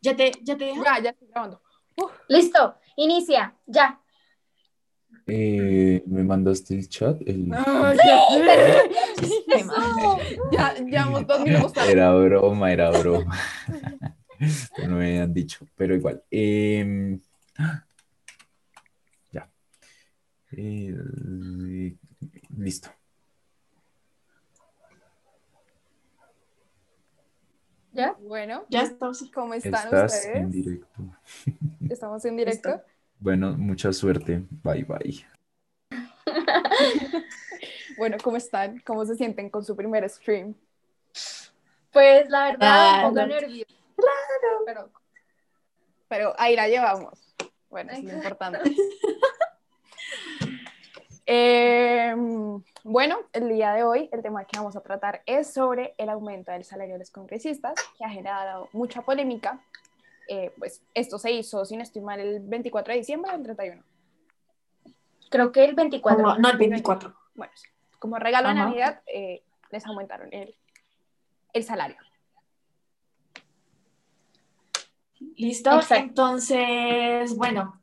¿Ya te, ya te dejo? Ya, ya estoy grabando. Listo, inicia, ya. Eh, ¿Me mandaste el chat? El... Ay, ya, ya llevamos dos minutos. Era broma, era broma. no me habían dicho, pero igual. Em, ya. Eh, listo. ¿Ya? Bueno, Ya estamos. ¿cómo están Estás en ustedes? directo. Estamos en directo. Bueno, mucha suerte. Bye, bye. Bueno, ¿cómo están? ¿Cómo se sienten con su primer stream? Pues la verdad, un poco Claro. nerviosa. Pero, pero ahí la llevamos. Bueno, es lo importante. Eh, bueno, el día de hoy el tema que vamos a tratar es sobre el aumento del salario de los congresistas, que ha generado mucha polémica. Eh, pues esto se hizo, sin estimar, el 24 de diciembre o el 31. Creo que el 24. Como- no, el 24. Bueno, sí. como regalo de. Navidad, eh, les aumentaron el, el salario. ¿Listo? Exacto. Entonces, bueno,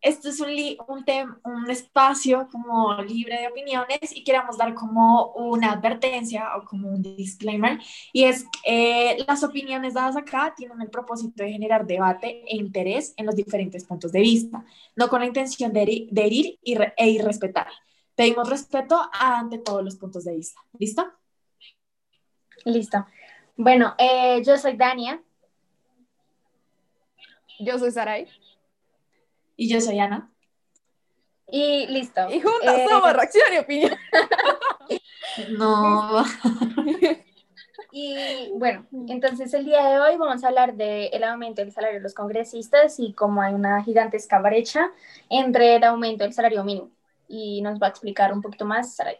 esto es un, un, un espacio como libre de opiniones y queremos dar como una advertencia o como un disclaimer y es eh, las opiniones dadas acá tienen el propósito de generar debate e interés en los diferentes puntos de vista, no con la intención de, heri- de herir y e irrespetar. Pedimos respeto ante todos los puntos de vista. ¿Listo? Listo. Bueno, eh, yo soy Dania. Yo soy Saray. Y yo soy Ana. Y listo. Y juntas Eh, somos reacción y opinión. No. Y bueno, entonces el día de hoy vamos a hablar del aumento del salario de los congresistas y cómo hay una gigantesca brecha entre el aumento del salario mínimo. Y nos va a explicar un poquito más Saray.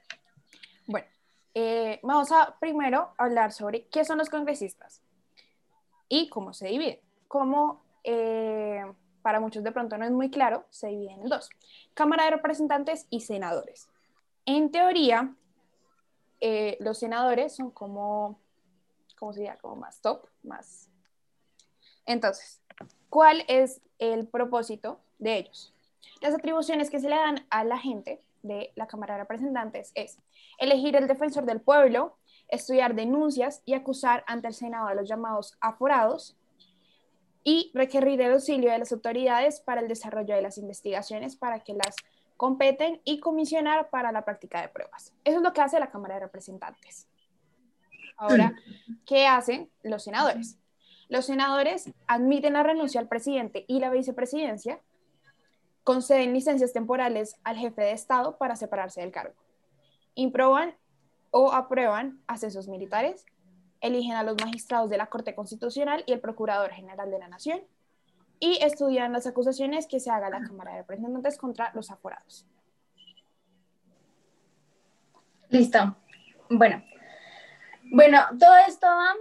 Bueno, eh, vamos a primero hablar sobre qué son los congresistas y cómo se dividen. Como eh, para muchos de pronto no es muy claro, se dividen en dos, Cámara de Representantes y senadores. En teoría, eh, los senadores son como, ¿cómo se diría? Como más top, más... Entonces, ¿cuál es el propósito de ellos? Las atribuciones que se le dan a la gente de la Cámara de Representantes es elegir el defensor del pueblo, estudiar denuncias y acusar ante el Senado a los llamados aforados y requerir el auxilio de las autoridades para el desarrollo de las investigaciones para que las competen y comisionar para la práctica de pruebas. Eso es lo que hace la Cámara de Representantes. Ahora, ¿qué hacen los senadores? Los senadores admiten la renuncia al presidente y la vicepresidencia, conceden licencias temporales al jefe de Estado para separarse del cargo, improban o aprueban ascensos militares, eligen a los magistrados de la Corte Constitucional y el Procurador General de la Nación y estudian las acusaciones que se haga la Cámara de Representantes contra los aforados. Listo. Bueno. Bueno, todo esto va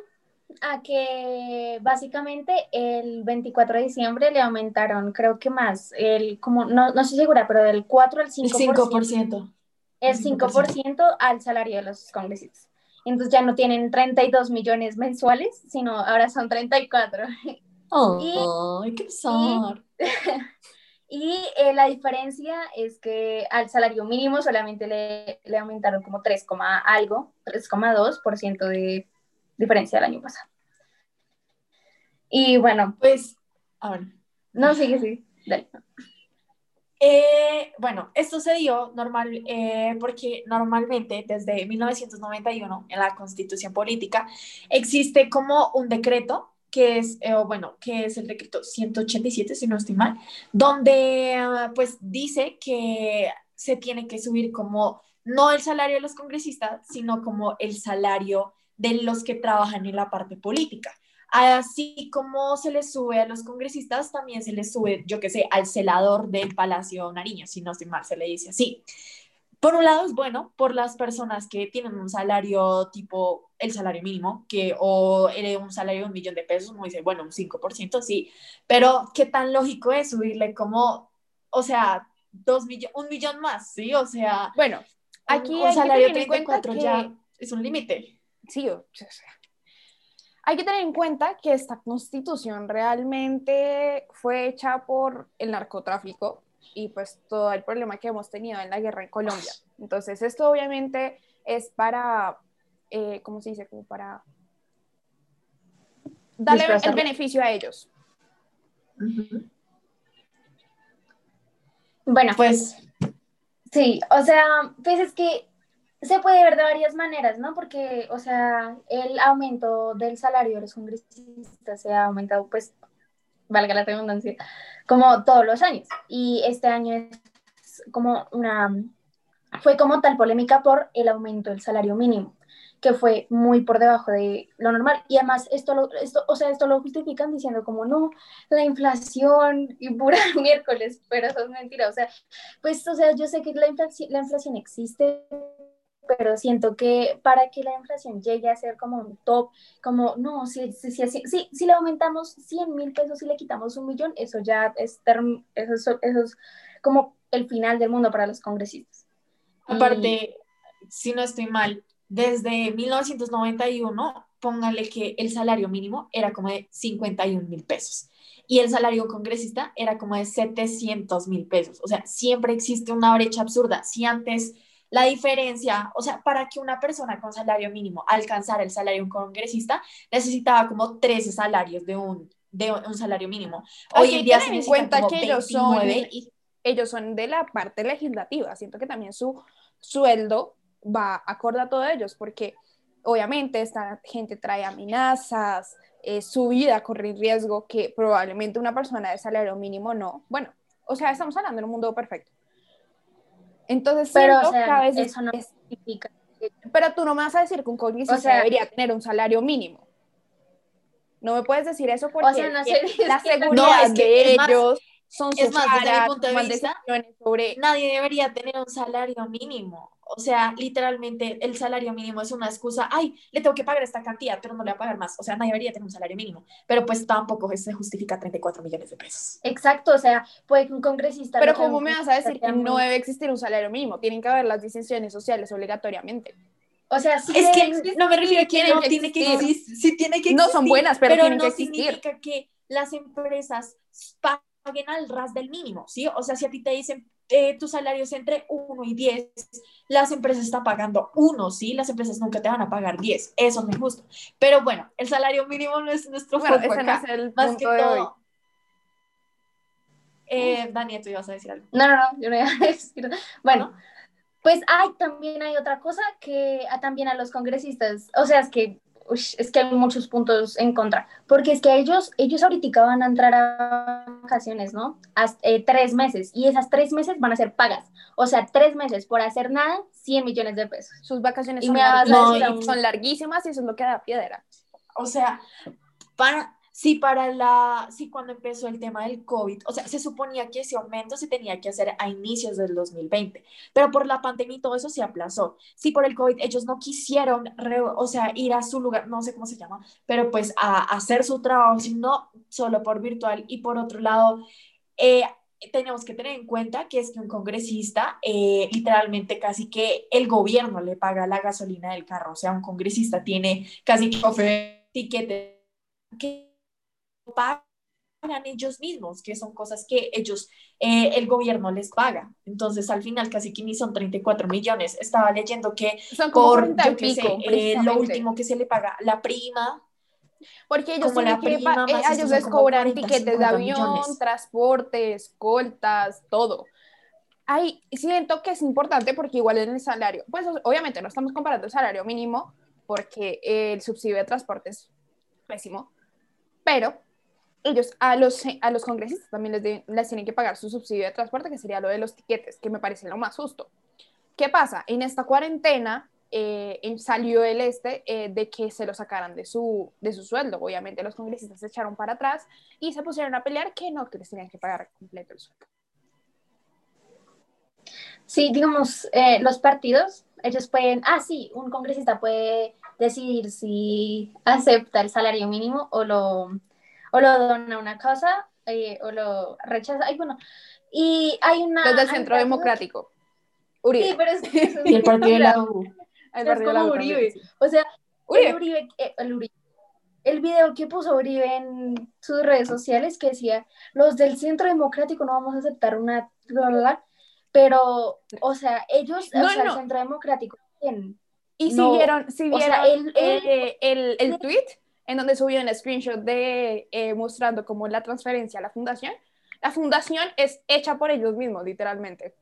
a que básicamente el 24 de diciembre le aumentaron, creo que más, el como no, no estoy segura, pero del 4 al 5%, El 5%. el 5% al salario de los congresistas. Entonces ya no tienen 32 millones mensuales, sino ahora son 34. Ay, qué pesar. Y eh, la diferencia es que al salario mínimo solamente le, le aumentaron como 3, coma algo, 3,2% de diferencia del año pasado. Y bueno, Pues, a ver. no, sigue, sí, dale. Eh, bueno, esto se dio normal, eh, porque normalmente desde 1991 en la Constitución Política existe como un decreto que es, eh, bueno, que es el decreto 187, si no estoy mal, donde ah, pues dice que se tiene que subir como no el salario de los congresistas, sino como el salario de los que trabajan en la parte política. Así como se les sube a los congresistas, también se les sube, yo qué sé, al celador del Palacio Nariño, si no estoy mal, se le dice así. Por un lado es bueno por las personas que tienen un salario tipo el salario mínimo, que o eh, un salario de un millón de pesos, uno dice, bueno, un 5%, sí, pero ¿qué tan lógico es subirle como, o sea, dos millones, un millón más, sí? O sea, Bueno, aquí un, salario de tener en cuenta 34 que- ya es un límite. Sí, o sea, Hay que tener en cuenta que esta constitución realmente fue hecha por el narcotráfico y pues todo el problema que hemos tenido en la guerra en Colombia. Entonces, esto obviamente es para, eh, ¿cómo se dice? Como para darle el beneficio a ellos. Bueno, Pues Sí, o sea, pues es que se puede ver de varias maneras, ¿no? Porque, o sea, el aumento del salario de los congresistas se ha aumentado, pues, valga la redundancia, como todos los años. Y este año es como una, fue como tal polémica por el aumento del salario mínimo, que fue muy por debajo de lo normal. Y además, esto, lo, esto, o sea, esto lo justifican diciendo como, no, la inflación y pura miércoles, pero eso es mentira. O sea, pues, o sea, yo sé que la inflación, la inflación existe, pero siento que para que la inflación llegue a ser como un top, como, no, si, si, si, si, le aumentamos 100 mil pesos y le quitamos un millón, eso ya es, term- eso, es- eso es como el final del mundo para los congresistas. Aparte, si no estoy mal, desde 1991, póngale que el salario mínimo era como de 51 mil pesos y el salario congresista era como de 700 mil pesos. O sea, siempre existe una brecha absurda. Si antes la diferencia, o sea, para que una persona con salario mínimo alcanzara el salario de un congresista, necesitaba como 13 salarios de un, de un salario mínimo. Hoy en día se en cuenta como que ellos son- 29 y ellos son de la parte legislativa. Siento que también su sueldo va acorde a todo ellos, porque obviamente esta gente trae amenazas, eh, su vida corre riesgo que probablemente una persona de salario mínimo no. Bueno, o sea, estamos hablando de un mundo perfecto. Entonces, Pero, siento o sea, que a veces eso no es- significa pero tú no me vas a decir que un congresista O sea- debería tener un salario mínimo. No me puedes decir eso porque O sea, no es sé, que la seguridad No, es que de más- son es desde mi punto de vista, sobre nadie debería tener un salario mínimo. O sea, literalmente el salario mínimo es una excusa. Ay, le tengo que pagar esta cantidad, pero no le voy a pagar más. O sea, nadie debería tener un salario mínimo. Pero pues tampoco se justifica 34 millones de pesos. Exacto, o sea, puede que un congresista... Pero ¿cómo me vas a decir que no debe existir un salario mínimo? Tienen que haber las distinciones sociales obligatoriamente. O sea, sí Es que existir, no me refiero a que no que tiene que existir. Sí tiene que No son buenas, pero tienen no que existir. significa que las empresas paguen al ras del mínimo, ¿sí? O sea, si a ti te dicen eh, tu salario es entre 1 y 10, las empresas están pagando 1, ¿sí? Las empresas nunca te van a pagar 10. Eso no es justo. Pero bueno, el salario mínimo no es nuestro Bueno, foco ese no acá. es el Más punto que de hoy. todo. Eh, Dani, tú ibas a decir algo. No, no, no, yo no iba a decir. Bueno, pues hay también hay otra cosa que a, también a los congresistas, o sea, es que ush, es que hay muchos puntos en contra, porque es que ellos ellos ahorita van a entrar a vacaciones, ¿no? Hasta, eh, tres meses y esas tres meses van a ser pagas, o sea, tres meses por hacer nada, 100 millones de pesos. Sus vacaciones Y larguísimas, son larguísimas y eso es lo que da piedra. O sea, para, sí, para la, sí, cuando empezó el tema del COVID, o sea, se suponía que ese aumento se tenía que hacer a inicios del 2020, pero por la pandemia y todo eso se aplazó. Sí, por el COVID ellos no quisieron, re- o sea, ir a su lugar, no sé cómo se llama, pero pues a, hacer su trabajo, sino solo por virtual. Y por otro lado, eh, tenemos que tener en cuenta que es que un congresista, eh, literalmente casi que el gobierno le paga la gasolina del carro, o sea, un congresista tiene casi que tiquete, que pagan ellos mismos, que son cosas que ellos, eh, el gobierno les paga. Entonces, al final, casi que ni son 34 millones. Estaba leyendo que Son por, 40 y yo sé, pico, eh, lo último que se le paga, la prima, Porque ellos, como la que prima eh, ellos les cobran 40, tiquetes de 50 avión, millones. transportes, escoltas, todo. Ahí siento que es importante porque igual en el salario, pues obviamente no estamos comparando el salario mínimo porque el subsidio de transporte es pésimo, pero ellos a los, a los congresistas también les, deben- les tienen que pagar su subsidio de transporte, que sería lo de los tiquetes, que me parece lo más justo. ¿Qué pasa? En esta cuarentena eh, salió el este eh, de que se lo sacaran de su, de su sueldo. Obviamente los congresistas se echaron para atrás y se pusieron a pelear que no, que les tenían que pagar completo el sueldo. Sí, digamos, eh, los partidos, ellos pueden, ah, sí, un congresista puede decidir si acepta el salario mínimo o lo, o lo dona a una causa eh, o lo rechaza. Ay, bueno, y hay una... Desde el Centro Democrático. Uribe. Sí, pero es que eso y el partido de la o U. El sea, es de la U Uribe. O sea, Uribe. el Uribe, eh, el Uribe, el video que puso Uribe en sus redes sociales que decía, los del Centro Democrático no vamos a aceptar una... Pero, o sea, ellos, o sea, el Centro Democrático... Y siguieron, siguieron el, eh, el, el, tweet en donde subió un screenshot de eh, mostrando como la transferencia a la fundación. La fundación es hecha por ellos mismos, literalmente.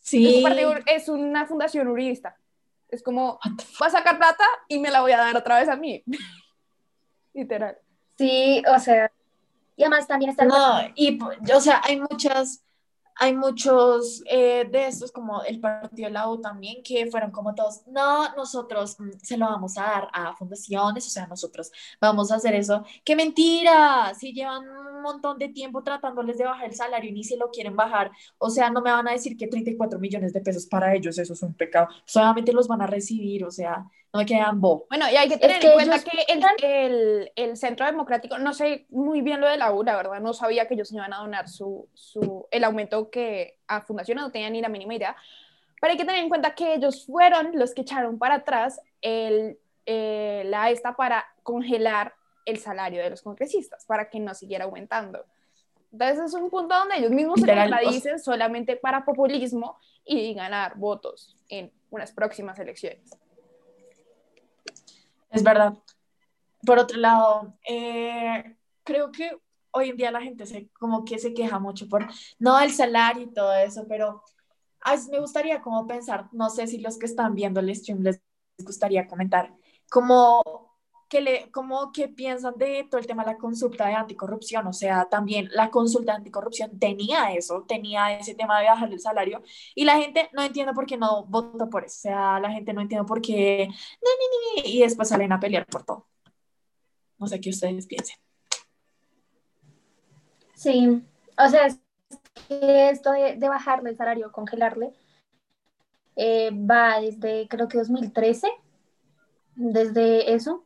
Sí. Es una fundación uribista. Es como, va a sacar plata y me la voy a dar otra vez a mí. Literal. Sí, o sea, y además también está... No, y, o sea, hay muchas hay muchos eh, de estos, como el partido de la U también, que fueron como todos, no, nosotros mm, se lo vamos a dar a fundaciones, o sea, nosotros vamos a hacer eso. ¡Qué mentira! Si llevan un montón de tiempo tratándoles de bajar el salario y ni se lo quieren bajar, o sea, no me van a decir que 34 millones de pesos para ellos, eso es un pecado. Solamente los van a recibir, o sea, no me quedan bo. Bueno, y hay que tener en cuenta que el, el, el, Centro Democrático, no sé muy bien lo de la U, la verdad, no sabía que ellos iban a donar su, su, el aumento que a Fundación no tenía ni la mínima idea, pero hay que tener en cuenta que ellos fueron los que echaron para atrás el, eh, la esta para congelar el salario de los congresistas, para que no siguiera aumentando. Entonces es un punto donde ellos mismos se contradicen solamente para populismo y ganar votos en unas próximas elecciones. Es verdad. Por otro lado, eh, creo que hoy en día la gente se, como que se queja mucho por, no, el salario y todo eso, pero me gustaría como pensar, no sé si los que están viendo el stream les gustaría comentar, como que le, como que piensan de todo el tema de la consulta de anticorrupción, o sea, también la consulta de anticorrupción tenía eso, tenía ese tema de bajar el salario, y la gente no entiende por qué no votó por eso, o sea, la gente no entiende por qué, y después salen a pelear por todo. No sé qué ustedes piensen. Sí, o sea, esto de, bajarle el salario, congelarle, eh, va desde creo que 2013, desde eso.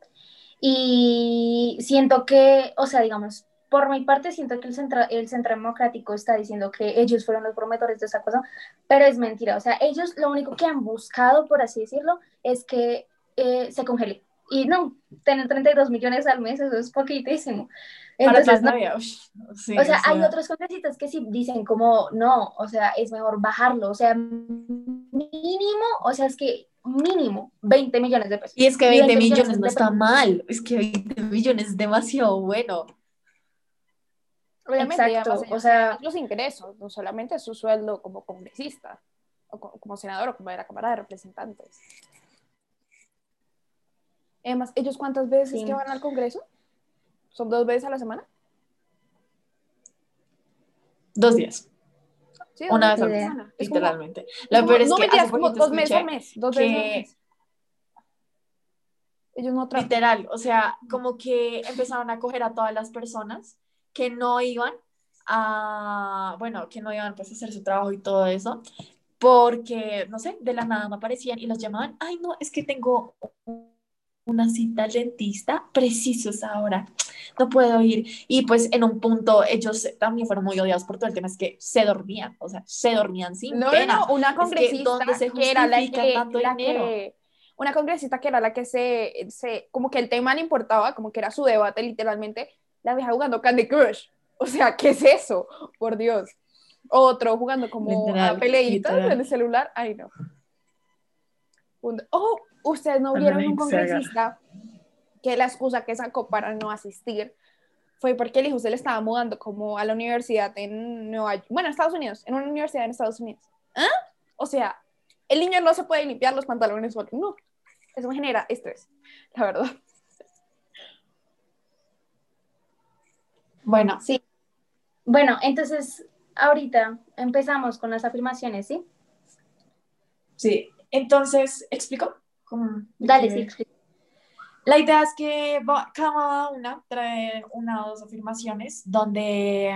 Y siento que, o sea, digamos, por mi parte siento que el centro, el centro democrático está diciendo que ellos fueron los promotores de esa cosa, pero es mentira. O sea, ellos lo único que han buscado, por así decirlo, es que eh, se congele. Y no, tener 32 millones al mes, eso es poquitísimo. Entonces, no, o sea, hay otros congresistas que sí dicen como, no, o sea, es mejor bajarlo, o sea, mínimo, o sea, es que mínimo 20 millones de pesos. Y es que 20, millones, no está mal, es que 20 millones es demasiado bueno. Obviamente, Exacto, o sea, los ingresos, no solamente su sueldo como congresista, o como senador, o como de la Cámara de Representantes. Además, ¿ellos cuántas veces que van al Congreso? ¿Son dos veces a la semana? Dos días. Una vez a la semana, literalmente. La peor es no, que como dos meses al mes. Dos veces al mes. Ellos no Literal, o sea, como que empezaron a coger a todas las personas que no iban a, bueno, que no iban pues, a hacer su trabajo y todo eso, porque, no sé, de la nada no aparecían y los llamaban, ay, no, es que tengo una cita al dentista preciso esa hora, no puedo ir. Y pues en un punto ellos también fueron muy odiados por todo el tema, es que se dormían, o sea, se dormían sin no, pena. No, una congresista que, era la que, una congresista que era la que se, se, como que el tema le importaba, como que era su debate literalmente, la vieja jugando Candy Crush. O sea, ¿qué es eso? Por Dios. Otro jugando como a peleitas en el celular. Ay, no. Oh, ustedes no vieron un congresista que la excusa que sacó para no asistir fue porque el hijo se le estaba mudando como a la universidad en Nueva York, bueno, Estados Unidos, en una universidad en Estados Unidos. ¿Ah? O sea, el niño no se puede limpiar los pantalones solo. No, eso me genera estrés, la verdad. Bueno, sí. Bueno, entonces, ahorita empezamos con las afirmaciones, ¿sí? Sí, entonces, ¿explico? Dale, sí. La idea es que cada una trae una o dos afirmaciones donde,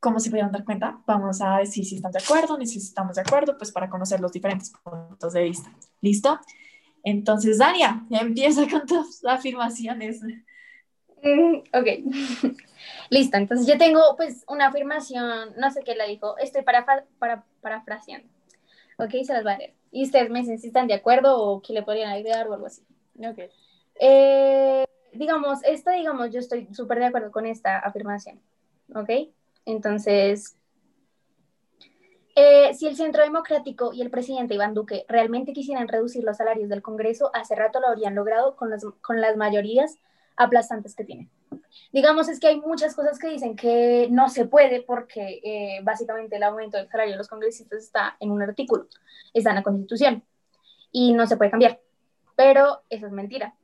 como se pudieron dar cuenta, vamos a decir si están de acuerdo, ni si estamos de acuerdo, pues para conocer los diferentes puntos de vista. ¿Listo? Entonces, Dania, empieza con tus afirmaciones. Mm, ok. Listo, entonces yo tengo pues una afirmación, no sé qué la dijo, estoy para, para, parafraseando. Ok, se las a leer. Y ustedes me dicen si están de acuerdo o qué le podrían ayudar o algo así. Ok. Eh, digamos, esto, digamos, yo estoy súper de acuerdo con esta afirmación, ¿ok? Entonces, eh, si el Centro Democrático y el presidente Iván Duque realmente quisieran reducir los salarios del Congreso, hace rato lo habrían logrado con las, con las mayorías aplastantes que tienen. Digamos, es que hay muchas cosas que dicen que no se puede porque eh, básicamente el aumento del salario de los congresistas está en un artículo, está en la Constitución y no se puede cambiar. Pero eso es mentira,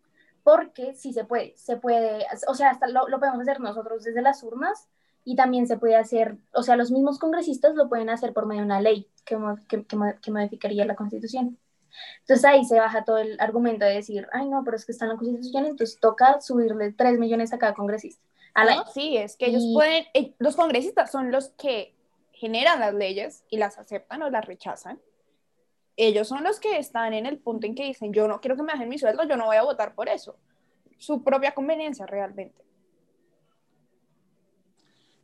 porque sí se puede, se puede, o sea, lo, lo podemos hacer nosotros desde las urnas y también se puede hacer, o sea, los mismos congresistas lo pueden hacer por medio de una ley que, que, que, modificaría la Constitución. Entonces ahí se baja todo el argumento de decir, ay no, pero es que está en la Constitución, entonces toca subirle 3 millones a cada congresista. A sí, es que ellos pueden, eh, los congresistas son los que generan las leyes y las aceptan o las rechazan. Ellos son los que están en el punto en que dicen, yo no quiero que me bajen mi sueldo, yo no voy a votar por eso. Su propia conveniencia realmente.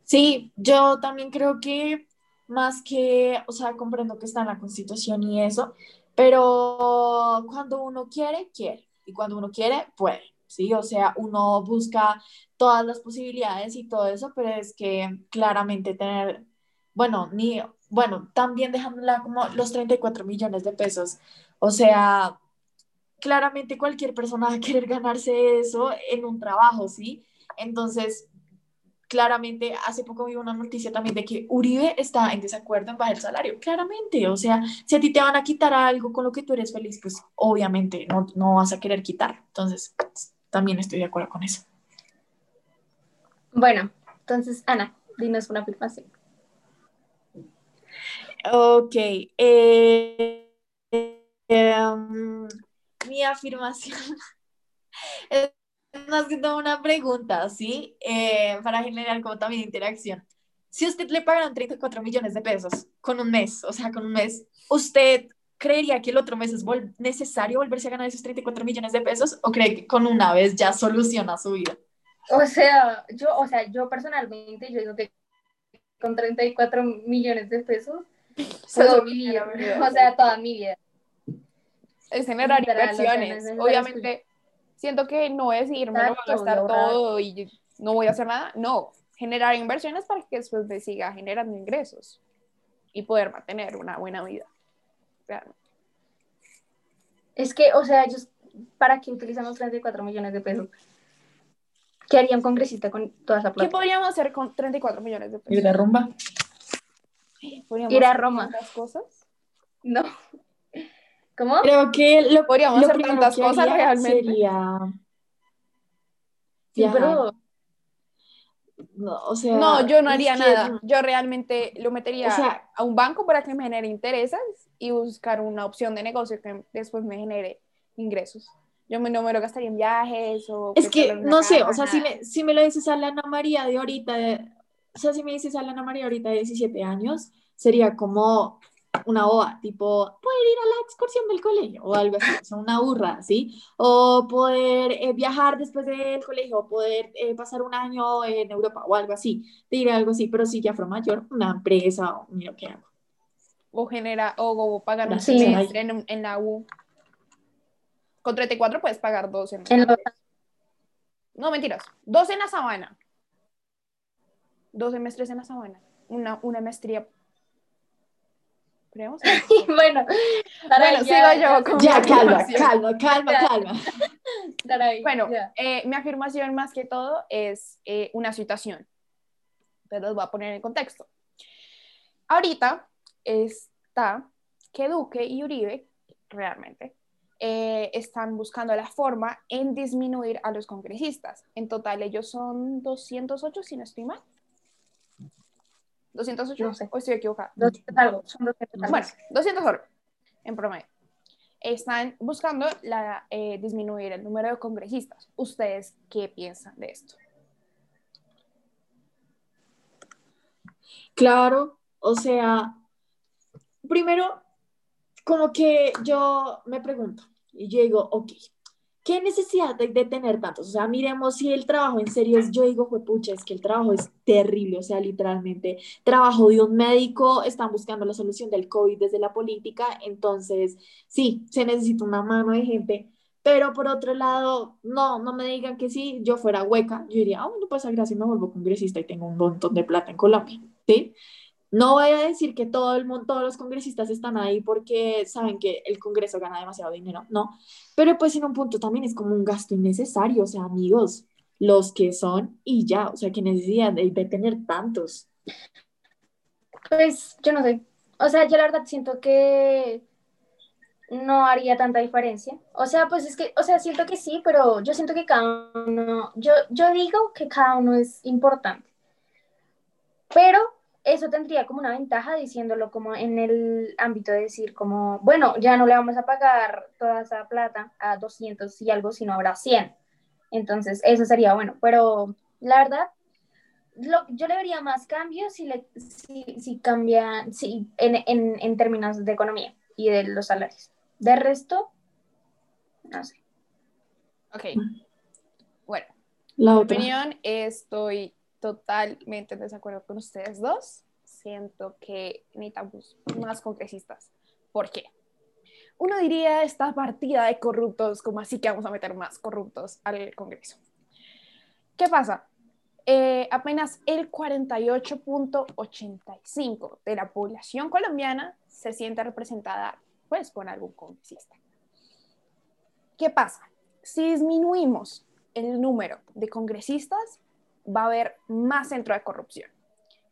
Sí, yo también creo que más que, o sea, comprendo que está en la Constitución y eso, pero cuando uno quiere, quiere. Y cuando uno quiere, puede. ¿sí? O sea, uno busca todas las posibilidades y todo eso, pero es que claramente tener, bueno, ni, bueno, también dejándola como los 34 millones de pesos. O sea, claramente cualquier persona va a querer ganarse eso en un trabajo, ¿sí? Entonces, claramente hace poco vi una noticia también de que Uribe está en desacuerdo en bajar el salario. Claramente, o sea, si a ti te van a quitar algo con lo que tú eres feliz, pues obviamente no, no vas a querer quitar. Entonces, también estoy de acuerdo con eso. Bueno, entonces, Ana, dinos una afirmación. Ok. Eh, em, mi afirmación es más que todo una pregunta, ¿sí? Eh, para generar como también interacción. Si usted le pagaron 34 millones de pesos con un mes, o sea, con un mes, ¿usted creería que el otro mes es necesario volverse a ganar esos 34 millones de pesos o cree que con una vez ya soluciona su vida? O sea, yo, o sea, yo personalmente, yo digo que con 34 millones de pesos puedo vivir, o sea, toda mi vida. Es generar inversiones. Obviamente, siento que no es irme, a gastar todo y no voy a hacer nada. No, generar inversiones para que después me siga generando ingresos y poder mantener una buena vida. Es que, o sea, ellos, ¿para qué utilizamos 34 millones de pesos? ¿Qué haría un congresista con toda esa plata? ¿Qué podríamos hacer con 34 millones de pesos? Ir a Roma. Ir a Roma. cosas? No. ¿Cómo? Creo que lo podríamos hacer tantas cosas realmente. Sería... Sí, pero no, o sea, no, yo no haría nada. Yo realmente lo metería a un banco para que me genere intereses y buscar una opción de negocio que después me genere ingresos. Yo me, no me lo gastaría en viajes o... Es que, no sé, o sea, si me, si me lo dices a la Ana María de ahorita, o sea, si me dices a la Ana María ahorita de 17 años, sería como, una OA, tipo, poder ir a la excursión del colegio o algo así, o sea, una burra, ¿sí? O poder eh, viajar después del colegio, o poder eh, pasar un año en Europa o algo así, te diré algo así, pero si ya fue mayor, una empresa o mira qué hago. O genera, o, pagar un semestre en, en, la U. Con 34 puedes pagar dos en, en No, mentiras, dos en la sabana. Dos semestres en la sabana. Una, una maestría bueno, bueno, sigo yo. ya, calma, calma, calma, calma. bueno, eh, mi afirmación más que todo es eh, una situación. Pero los voy a poner en contexto. Ahorita está que Duque y Uribe, realmente, eh, están buscando la forma en disminuir a los congresistas. En total, ellos son 208, si no estoy mal. 208 no sé. o estoy equivocada. 200 algo, son 200 Bueno, 200 algo en promedio. Están buscando la, eh, disminuir el número de congresistas. ¿Ustedes qué piensan de esto? Claro, o sea, primero, como que yo me pregunto y yo digo, ok, ¿qué necesidad de, de, tener tantos? O sea, miremos si el trabajo en serio es, yo digo, pucha, es que el trabajo es terrible, o sea, literalmente, trabajo de un médico, están buscando la solución del COVID desde la política, entonces, sí, se necesita una mano de gente, Pero por otro lado, no, no me digan que si yo fuera hueca, yo diría, ah, bueno, pues gracias me vuelvo congresista y tengo un montón de plata en Colombia, ¿sí? No voy a decir que todo el mundo, todos los congresistas están ahí porque saben que el Congreso gana demasiado dinero, no. Pero pues en un punto también es como un gasto innecesario, o sea, amigos, los que son y ya, o sea, que necesidad de, de tener tantos. Pues yo no sé. O sea, yo la verdad siento que no haría tanta diferencia. O sea, pues es que, o sea, siento que sí, pero yo siento que cada uno, yo, yo digo que cada uno es importante. Pero eso tendría como una ventaja diciéndolo como en el ámbito de decir como, bueno, ya no le vamos a pagar toda esa plata a 200 y algo, sino habrá 100. Entonces, eso sería bueno, pero la verdad, yo le vería más cambios si, le, si, si cambia si, en, en, en términos de economía y de los salarios. De resto, no sé. Ok. Bueno, la mi opinión estoy totalmente en desacuerdo con ustedes dos. Siento que necesitamos más congresistas. ¿Por qué? Uno diría esta partida de corruptos, como así que vamos a meter más corruptos al Congreso. ¿Qué pasa? Eh, apenas el 48.85 de la población colombiana se siente representada pues con algún congresista. ¿Qué pasa? Si disminuimos el número de congresistas, va a haber más centro de corrupción.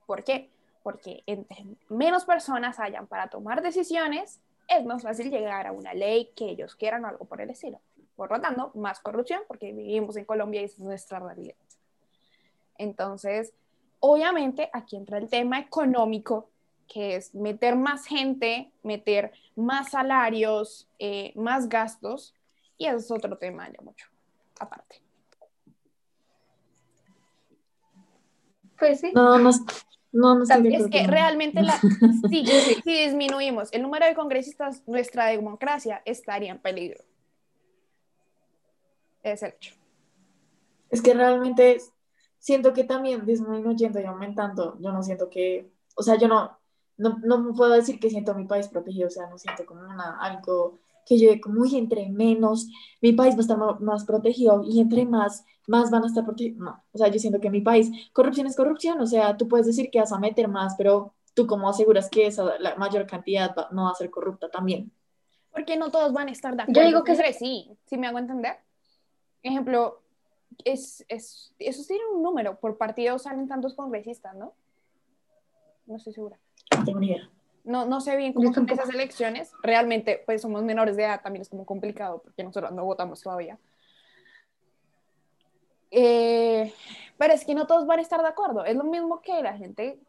¿Por qué? Porque entre menos personas hayan para tomar decisiones, es más fácil llegar a una ley que ellos quieran o algo por el estilo. Por lo tanto, más corrupción, porque vivimos en Colombia y es nuestra realidad. Entonces, obviamente, aquí entra el tema económico, que es meter más gente, meter más salarios, eh, más gastos, y eso es otro tema ya mucho aparte. Pues sí. No, no, no, no Es que realmente la, si disminuimos el número de congresistas, nuestra democracia estaría en peligro. Es el hecho. Es que realmente siento que también disminuyendo y aumentando, yo no siento que, o sea, yo no, no, no puedo decir que siento mi país protegido, o sea, no siento como una, algo que yo como, y entre menos, mi país va a estar más, protegido y entre más, más van a estar protegidos. No, o sea, yo siento que mi país, corrupción es corrupción, o sea, tú puedes decir que vas a meter más, pero tú cómo aseguras que esa, la mayor cantidad no va a ser corrupta también. Porque no todos van a estar de acuerdo. Yo digo que sí, sí me hago entender. Ejemplo, es, es, eso tiene un número, por partido salen tantos congresistas, ¿no? No estoy segura. No tengo ni idea no, no sé bien cómo son esas elecciones. Realmente, pues somos menores de edad, también es como complicado porque nosotros no votamos todavía. Eh, pero es que no todos van a estar de acuerdo. Es lo mismo que la gente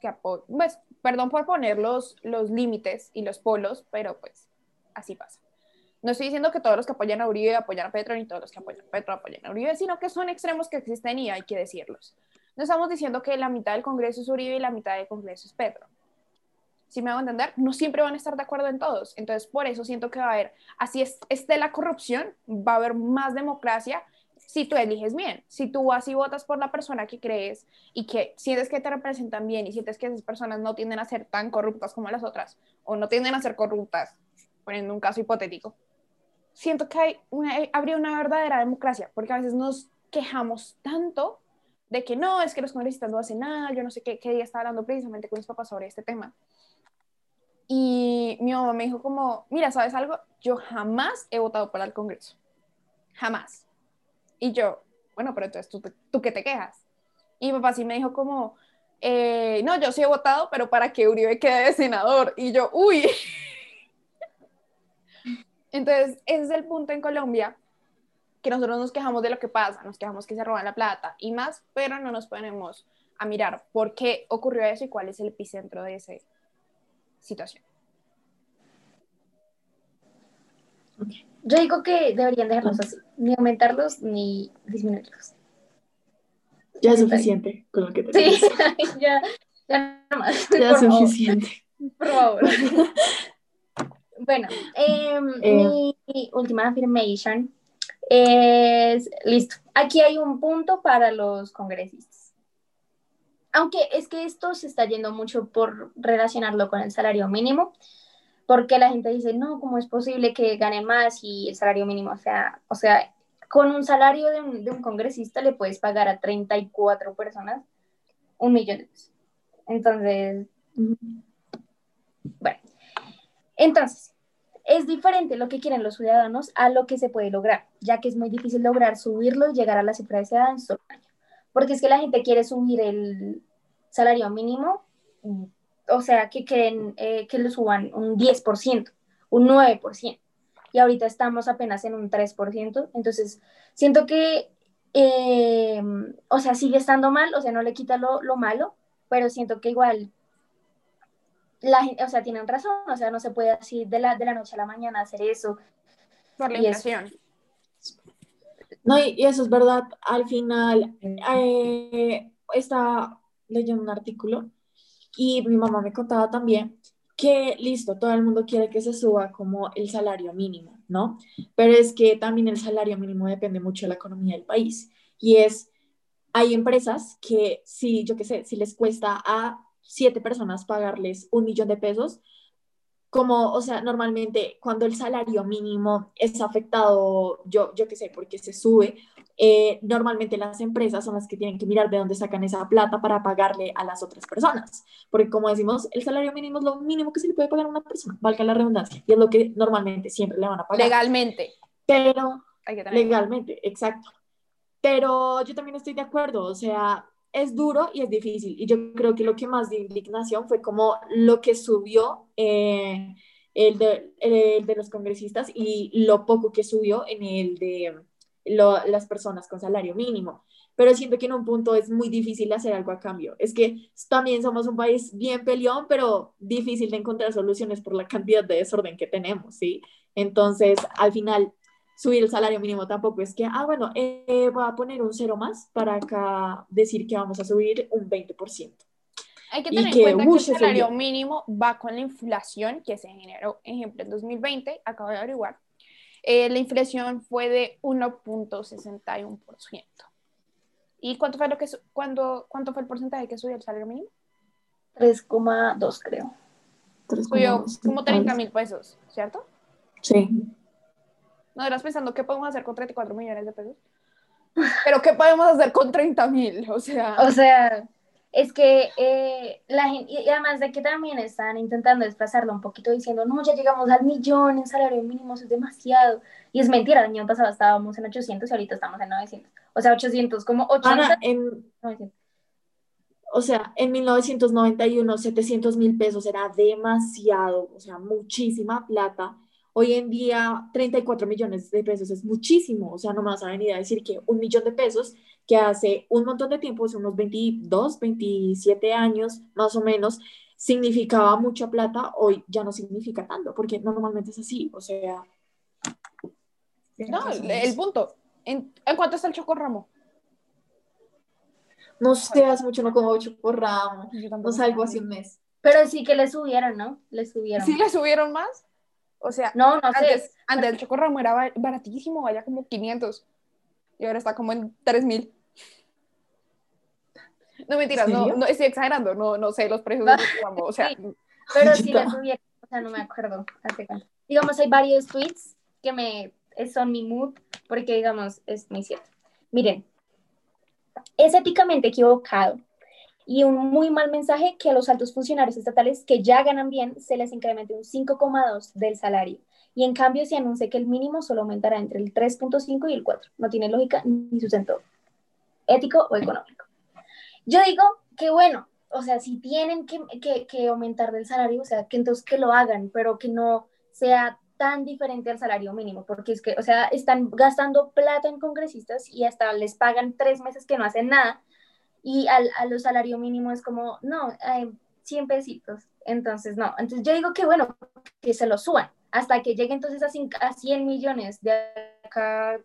que apoya, pues, perdón por poner los, los límites y los polos, pero pues así pasa. No estoy diciendo que todos los que apoyan a Uribe apoyan a Petro, ni todos los que apoyan a Petro apoyan a Uribe, sino que son extremos que existen y hay que decirlos. No estamos diciendo que la mitad del Congreso es Uribe y la mitad del Congreso es Petro si me hago entender, no siempre van a estar de acuerdo en todos. Entonces, por eso siento que va a haber, así es, esté la corrupción, va a haber más democracia si tú eliges bien, si tú así votas por la persona que crees y que sientes que te representan bien y sientes que esas personas no tienden a ser tan corruptas como las otras o no tienden a ser corruptas, poniendo un caso hipotético, siento que hay una, habría una verdadera democracia, porque a veces nos quejamos tanto de que no, es que los congresistas no hacen nada, yo no sé qué, qué día estaba hablando precisamente con mis papás sobre este tema, y mi mamá me dijo como, mira, ¿sabes algo? Yo jamás he votado para el Congreso. Jamás. Y yo, bueno, pero entonces tú, tú qué te quejas. Y mi papá sí me dijo como, eh, no, yo sí he votado, pero para que Uribe quede de senador. Y yo, uy. Entonces, ese es el punto en Colombia, que nosotros nos quejamos de lo que pasa, nos quejamos que se roban la plata y más, pero no nos ponemos a mirar por qué ocurrió eso y cuál es el epicentro de ese, situación. Yo digo que deberían dejarlos así, ni aumentarlos ni disminuirlos. Ya es suficiente con lo que te Sí, ya, ya no más. Ya es suficiente. Por favor. bueno, em, eh. mi última afirmation es, listo, aquí hay un punto para los congresistas aunque es que esto se está yendo mucho por relacionarlo con el salario mínimo, porque la gente dice, no, ¿cómo es posible que ganen más y el salario mínimo? O sea, o sea con un salario de un, de un congresista le puedes pagar a 34 personas un millón de pesos. Entonces, bueno, entonces, es diferente lo que quieren los ciudadanos a lo que se puede lograr, ya que es muy difícil lograr subirlo y llegar a la cifra deseada en solo un año. Porque es que la gente quiere subir el salario mínimo, o sea, que, quieren, eh, que lo suban un 10%, un 9%. Y ahorita estamos apenas en un 3%. Entonces, siento que, eh, o sea, sigue estando mal, o sea, no le quita lo, lo malo, pero siento que igual la gente, o sea, tienen razón, o sea, no se puede así de la, de la noche a la mañana hacer eso. Por la inflación. No, y y eso es verdad. Al final, eh, estaba leyendo un artículo y mi mamá me contaba también que, listo, todo el mundo quiere que se suba como el salario mínimo, ¿no? Pero es que también el salario mínimo depende mucho de la economía del país. Y es, hay empresas que si, yo qué sé, si les cuesta a siete personas pagarles un millón de pesos, como, o sea, normalmente cuando el salario mínimo es afectado, yo, yo qué sé, porque se sube, eh, normalmente las empresas son las que tienen que mirar de dónde sacan esa plata para pagarle a las otras personas. Porque como decimos, el salario mínimo es lo mínimo que se le puede pagar a una persona, valga la redundancia, y es lo que normalmente siempre le van a pagar. Legalmente. Pero legalmente, exacto. Pero yo también estoy de acuerdo, o sea, es duro y es difícil. Y yo creo que lo que más de indignación fue como lo que subió eh, el, de, el de los congresistas y lo poco que subió en el de las personas con salario mínimo. Pero siento que en un punto es muy difícil hacer algo a cambio. Es que también somos un país bien peleón, pero difícil de encontrar soluciones por la cantidad de desorden que tenemos, ¿sí? Entonces, al final, subir el salario mínimo tampoco es que, ah, bueno, eh, voy a poner un cero más para acá decir que vamos a subir un 20%. Hay que Y tener que, en cuenta uy, que el salario subió. mínimo va con la inflación que se generó, ejemplo, en 2020, acabo de averiguar, eh, la inflación fue de 1.61%. ¿Y cuánto fue, lo que, cuándo- cuánto fue el porcentaje que subió el salario mínimo? 3,2 creo. Subió como 30 mil pesos, ¿cierto? Sí. ¿No eras pensando qué podemos hacer con 34 millones de pesos? Pero ¿qué podemos hacer con 30 mil? O sea, O sea, es que eh, la gente, y además de que también están intentando desplazarlo un poquito diciendo, no, ya llegamos al millón en salario mínimo, eso es demasiado. Y es mentira, el año pasado estábamos en 800 y ahorita estamos en 900. O sea, 800, como 80, Ana, en, 900. o sea, en 1991, 700 mil pesos era demasiado, o sea, muchísima plata. Hoy en día, 34 millones de pesos es muchísimo, o sea, no me vas a venir a decir que un millón de pesos, que hace un montón de tiempo, hace unos 22, 27 años más o menos, significaba mucha plata, hoy ya no significa tanto, porque normalmente es así, o sea. no, el, punto. ¿En, ¿En cuánto está el chocorramo? No sé, hace mucho no como ocho por ramo, Yo no salgo hace un mes. Pero sí que le subieron, ¿no? Le subieron. ¿Sí le subieron más? O sea, No, no sé. antes, antes el chocorramo era ba- baratísimo, valía como 500. Y ahora está como en 3000. No mentiras, no, no estoy exagerando, no, no sé los precios del chocorramo. O sea, Sí. Pero sí le Chiquita. subieron, o sea, no me acuerdo. Digamos, hay varios tweets que me son mi mood, porque digamos, es muy cierto. Miren, es éticamente equivocado y un muy mal mensaje que a los altos funcionarios estatales que ya ganan bien se les incremente un 5,2 del salario. Y en cambio se anuncia que el mínimo solo aumentará entre el 3.5 y el 4. No tiene lógica ni sustento ético o económico. Yo digo que bueno, o sea, si tienen que, que, que aumentar del salario, o sea, que entonces que lo hagan, pero que no sea tan diferente al salario mínimo, porque es que, o sea, están gastando plata en congresistas y hasta les pagan tres meses que no hacen nada, y al, a salario mínimo es como, no, eh, 100 pesitos, entonces no, entonces yo digo que bueno, que se lo suban, hasta que llegue entonces a, a 100 millones de acá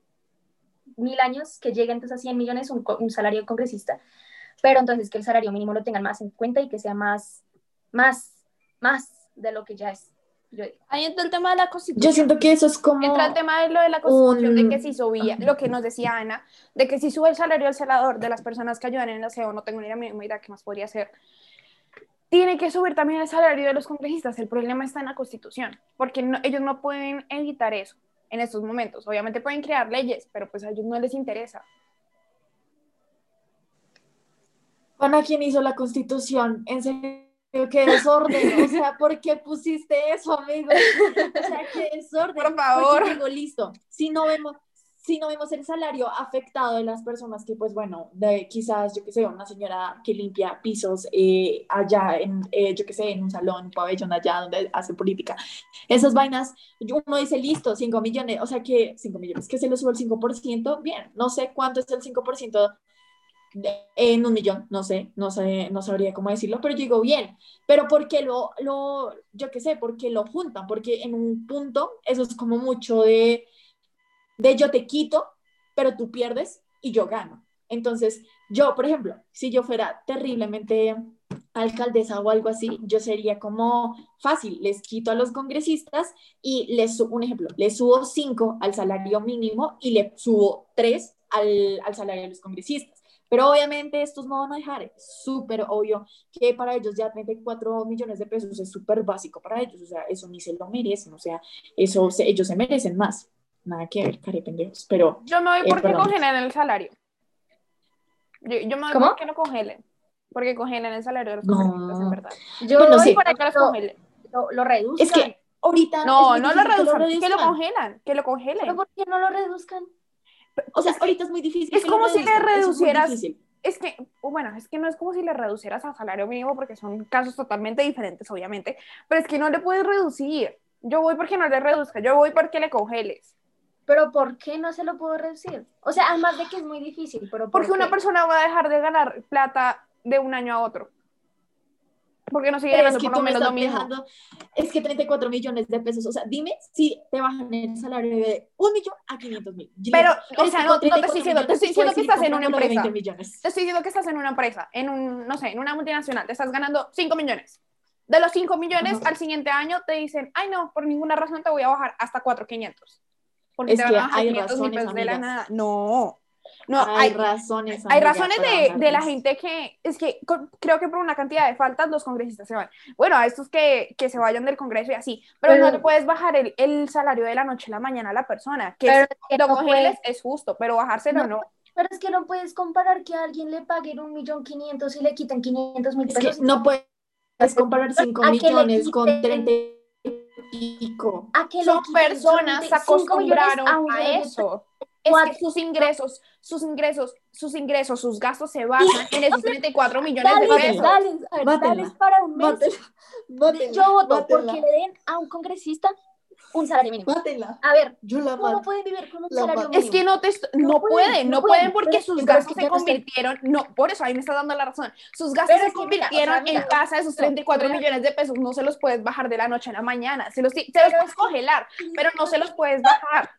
mil años, que llegue entonces a 100 millones un, un salario congresista, pero entonces que el salario mínimo lo tengan más en cuenta y que sea más, más, más de lo que ya es. Yo ahí entra el tema de la constitución. Yo siento que eso es como... Entra el tema de lo de la constitución, un- de que si subía, lo que nos decía Ana, de que si sube el salario del celador de las personas que ayudan en el aseo, no tengo ni idea qué más podría ser. tiene que subir también el salario de los congresistas. El problema está en la Constitución, porque no, ellos no pueden evitar eso en estos momentos. Obviamente pueden crear leyes, pero pues a ellos no les interesa. Ana, ¿quién hizo la constitución? En serio, qué desorden. O sea, ¿por qué pusiste eso, amigo? O sea, qué desorden. Por favor. Porque digo, listo, si no vemos, si no vemos el salario afectado de las personas que, pues bueno, de quizás, yo qué sé, una señora que limpia pisos eh, allá en, eh, yo qué sé, en un salón, un pabellón allá donde hace política. Esas vainas, uno dice, listo, 5 millones, o sea que 5 millones, que se le sube el 5%, bien, no sé cuánto es el 5% en un millón, no sé, no sé, no sabría cómo decirlo, pero yo digo bien, pero porque lo, lo, yo qué sé, porque lo juntan, porque en un punto eso es como mucho de, de yo te quito, pero tú pierdes y yo gano. Entonces, yo, por ejemplo, si yo fuera terriblemente alcaldesa o algo así, yo sería como fácil, les quito a los congresistas y les subo, un ejemplo, les subo cinco al salario mínimo y le subo tres al, al salario de los congresistas pero obviamente estos no van a dejar, es súper obvio que para ellos ya 34 millones de pesos es súper básico para ellos, o sea, eso ni se lo merecen, o sea, eso ellos se merecen más. Nada que ver, care pendejos, pero... Yo me voy eh, porque perdón. congelen el salario. Yo, yo me voy ¿Cómo? porque lo congelen. Porque congelen el salario de los No. en verdad. Yo Bueno, voy sí. para que los lo, congelen. lo, lo reduzcan. Es que ahorita... No, no lo difícil reduzcan, que lo reduzcan. congelan, que lo ¿Pero congelen. por qué no lo reduzcan? O sea, ahorita es muy difícil. es como si le es reducieras-. Es que, bueno, es que no es como si le reducieras al salario mínimo porque son casos totalmente diferentes, obviamente, pero es que no le puedes reducir. Yo voy porque no le reduzca, yo voy porque le congeles. Pero ¿por qué no se lo puedo reducir? O sea, además de que es muy difícil, pero ¿por Porque una persona va a dejar de ganar plata de un año a otro. Porque no sigue Pero es ganando que por lo tú me menos lo mismo. dejando, es que 34 millones de pesos, o sea, dime si te bajan el salario de un millón a 500 mil. Pero, o sea, no- no te 34 estoy diciendo, te estoy diciendo que estás en una empresa. 20 millones. Te estoy diciendo que estás en una empresa, en un, no sé, en una multinacional, te estás ganando 5 millones. De los 5 millones, Ajá. al siguiente año te dicen, ay no, por ninguna razón te voy a bajar hasta 4,500. Porque Es te van a bajar hay 500 mil pesos de la nada. No, no, hay, hay, razones. hay razones de, de la gente que, es que con- creo que por una cantidad de faltas los congresistas se van. Bueno, a estos que, que se vayan del Congreso y así, pero, Pero- no le puedes bajar el, el salario de la noche a la mañana a la persona, que es que lo no puedes- es justo, pero bajárselo No, no. Pero es que no puedes comparar que a alguien le paguen un millón quinientos y le quiten 500 mil Es que pesos. no puedes comparar 5 ¿A qué le millones con quiten? 30 y pico. ¿A qué le son personas se 35 millones acostumbraron a eso. Es que sus ingresos, sus ingresos, sus ingresos, sus gastos se basan en esos 34 millones de Dale, pesos. dale, a ver, dales para un mes. Yo voto porque le den a un congresista un salario mínimo. Mátela. A ver, Yo la ¿cómo pueden vivir con un La salario mínimo? Es que no te no, No pueden, pueden, no no pueden porque sus gastos se convirtieron, no, por eso ahí me estás dando la razón. Sus gastos Pero se que mira, o sea, convirtieron en casa de esos no, 34 mira. millones de pesos, no se los puedes bajar de la noche a la mañana, se los, se los puedes congelar, pero no se los puedes bajar.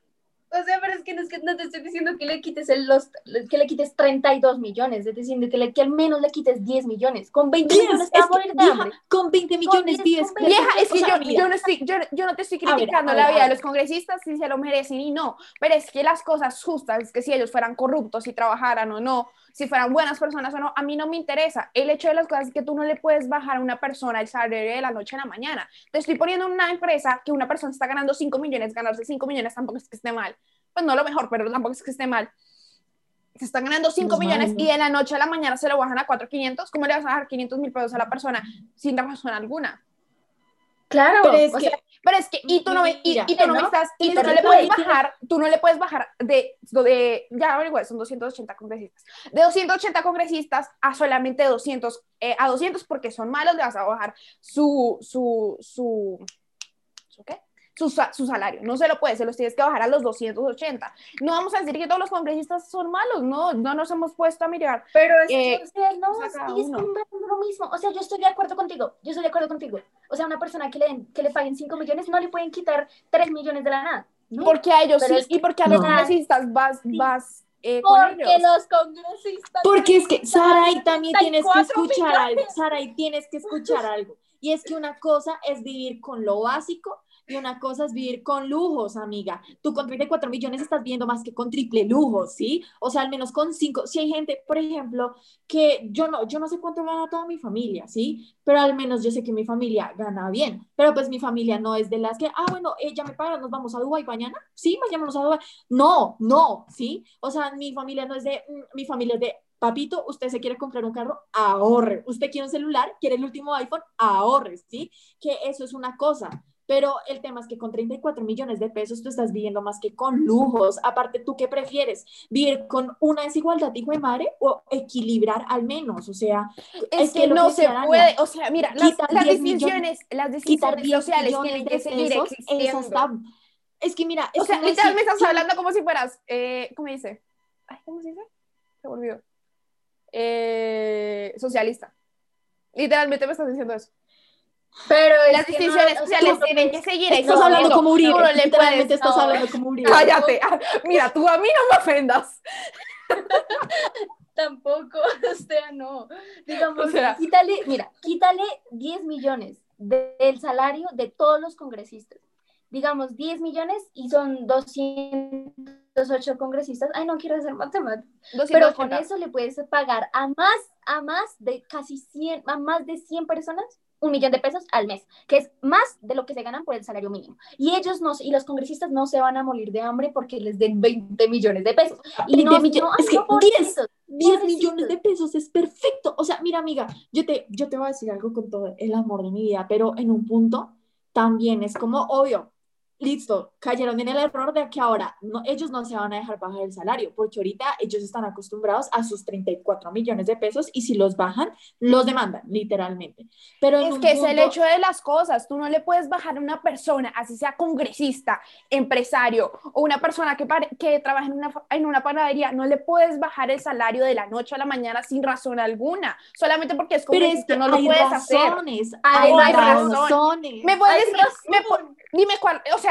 O sea, pero es que no, es que no te estoy diciendo que le quites el, los, que le quites 32 millones, estoy diciendo que, le, que al menos le quites 10 millones. Con 20 Diez, millones es te va a que, morir de vieja, hambre. con 20 millones diez, vives. con. Vieja, es que yo, yo, no estoy, yo, yo no te estoy ver, criticando a la ver, vida de ver. los congresistas si se lo merecen y no, pero es que las cosas justas, es que si ellos fueran corruptos, si trabajaran o no, si fueran buenas personas o no, a mí no me interesa. El hecho de las cosas es que tú no le puedes bajar a una persona el salario de la noche a la mañana. Te estoy poniendo en una empresa que una persona está ganando 5 millones, ganarse 5 millones tampoco es que esté mal. Pues no lo mejor, pero tampoco es que esté mal. Se están ganando 5 No es millones malo. y de la noche a la mañana se lo bajan a 4,500. ¿Cómo le vas a bajar 500 mil pesos a la persona sin razón alguna? Claro, Pero es o que, sea, Pero es que, y tú no, me- y, tú no estás, y tú no le puedes puede- bajar, tú no le puedes bajar de, de ya averigué, son 280 congresistas, de 280 congresistas a solamente 200, eh, a 200 porque son malos le vas a bajar su, su, su, ¿su qué? Su, su salario, no se lo puedes, se los tienes que bajar a los 280. No vamos a decir que todos los congresistas son malos, no, no nos hemos puesto a mirar. pero es eh, que, no, uno. comprando lo mismo. O sea, yo estoy de acuerdo contigo, yo estoy de acuerdo contigo. O sea, una persona que le, den- que le paguen 5 millones no le pueden quitar 3 millones de la nada. ¿no? Porque a ellos Pero sí, es que- y porque a los No. congresistas vas, vas eh, con Porque ellos. los congresistas... Porque es que, Sara, y también tienes que 34 escuchar algo. Sara, y tienes que escuchar algo. Y es que una cosa es vivir con lo básico y una cosa es vivir con lujos, amiga. Tú con 34 millones estás viendo más que con triple lujos, ¿sí? O sea, al menos con cinco. Si hay gente, por ejemplo, que yo no, yo no sé cuánto gana toda mi familia, ¿sí? Pero al menos yo sé que mi familia gana bien. Pero pues mi familia no es de las que, ah, bueno, ella me paga, nos vamos a Dubái mañana. Sí, vayámonos a Dubái. No, no, ¿sí? O sea, mi familia no es de, mm, mi familia es de, papito, usted se quiere comprar un carro, ahorre. Usted quiere un celular, quiere el último iPhone, ahorre, ¿sí? Que eso es una cosa. Pero el tema es que con 34 millones de pesos tú estás viviendo más que con lujos. Aparte, ¿tú qué prefieres? ¿Vivir con una desigualdad, hijo de madre, o equilibrar al menos? O sea, es, que, no se puede. O sea, mira, las, las decisiones, las decisiones sociales tienen que seguir existiendo. Es que mira, o sea, literal me estás hablando como si fueras, eh, ¿cómo dice? Ay, ¿Cómo se dice? Se volvió. Eh, socialista. Literalmente me estás diciendo eso. Pero las decisiones sociales tienen que seguir Estás hablando como Uribe. No puedes, estás hablando como Uribe. Cállate. Mira, tú a mí no me ofendas. Tampoco, o sea, no. Digamos, quítale, mira, quítale 10 millones del salario de todos los congresistas. Digamos, 10 millones y son 208 congresistas. Ay, no quiero hacer matemáticas. Pero con eso le puedes pagar a más, a más de casi 100, a más de 100 personas un millón de pesos al mes, que es más de lo que se ganan por el salario mínimo. Y ellos no, y los congresistas no se van a morir de hambre porque les den 20 millones de pesos. Y no, millones, es que 10, millones de pesos es perfecto. O sea, mira, amiga, yo te, yo te voy a decir algo con todo el amor de mi vida, pero en un punto también es como obvio, listo, cayeron en el error de que ahora no, ellos no se van a dejar bajar el salario, porque ahorita ellos están acostumbrados a sus 34 millones de pesos y si los bajan, los demandan, literalmente. Pero es que es el hecho de las cosas, tú no le puedes bajar a una persona, así sea congresista, empresario o una persona que, que trabaja en una, en una panadería, no le puedes bajar el salario de la noche a la mañana sin razón alguna, solamente porque es congresista, no lo puedes razones, hacer. Hay, hay razones. Me puedes decir, me, dime cuál, o sea,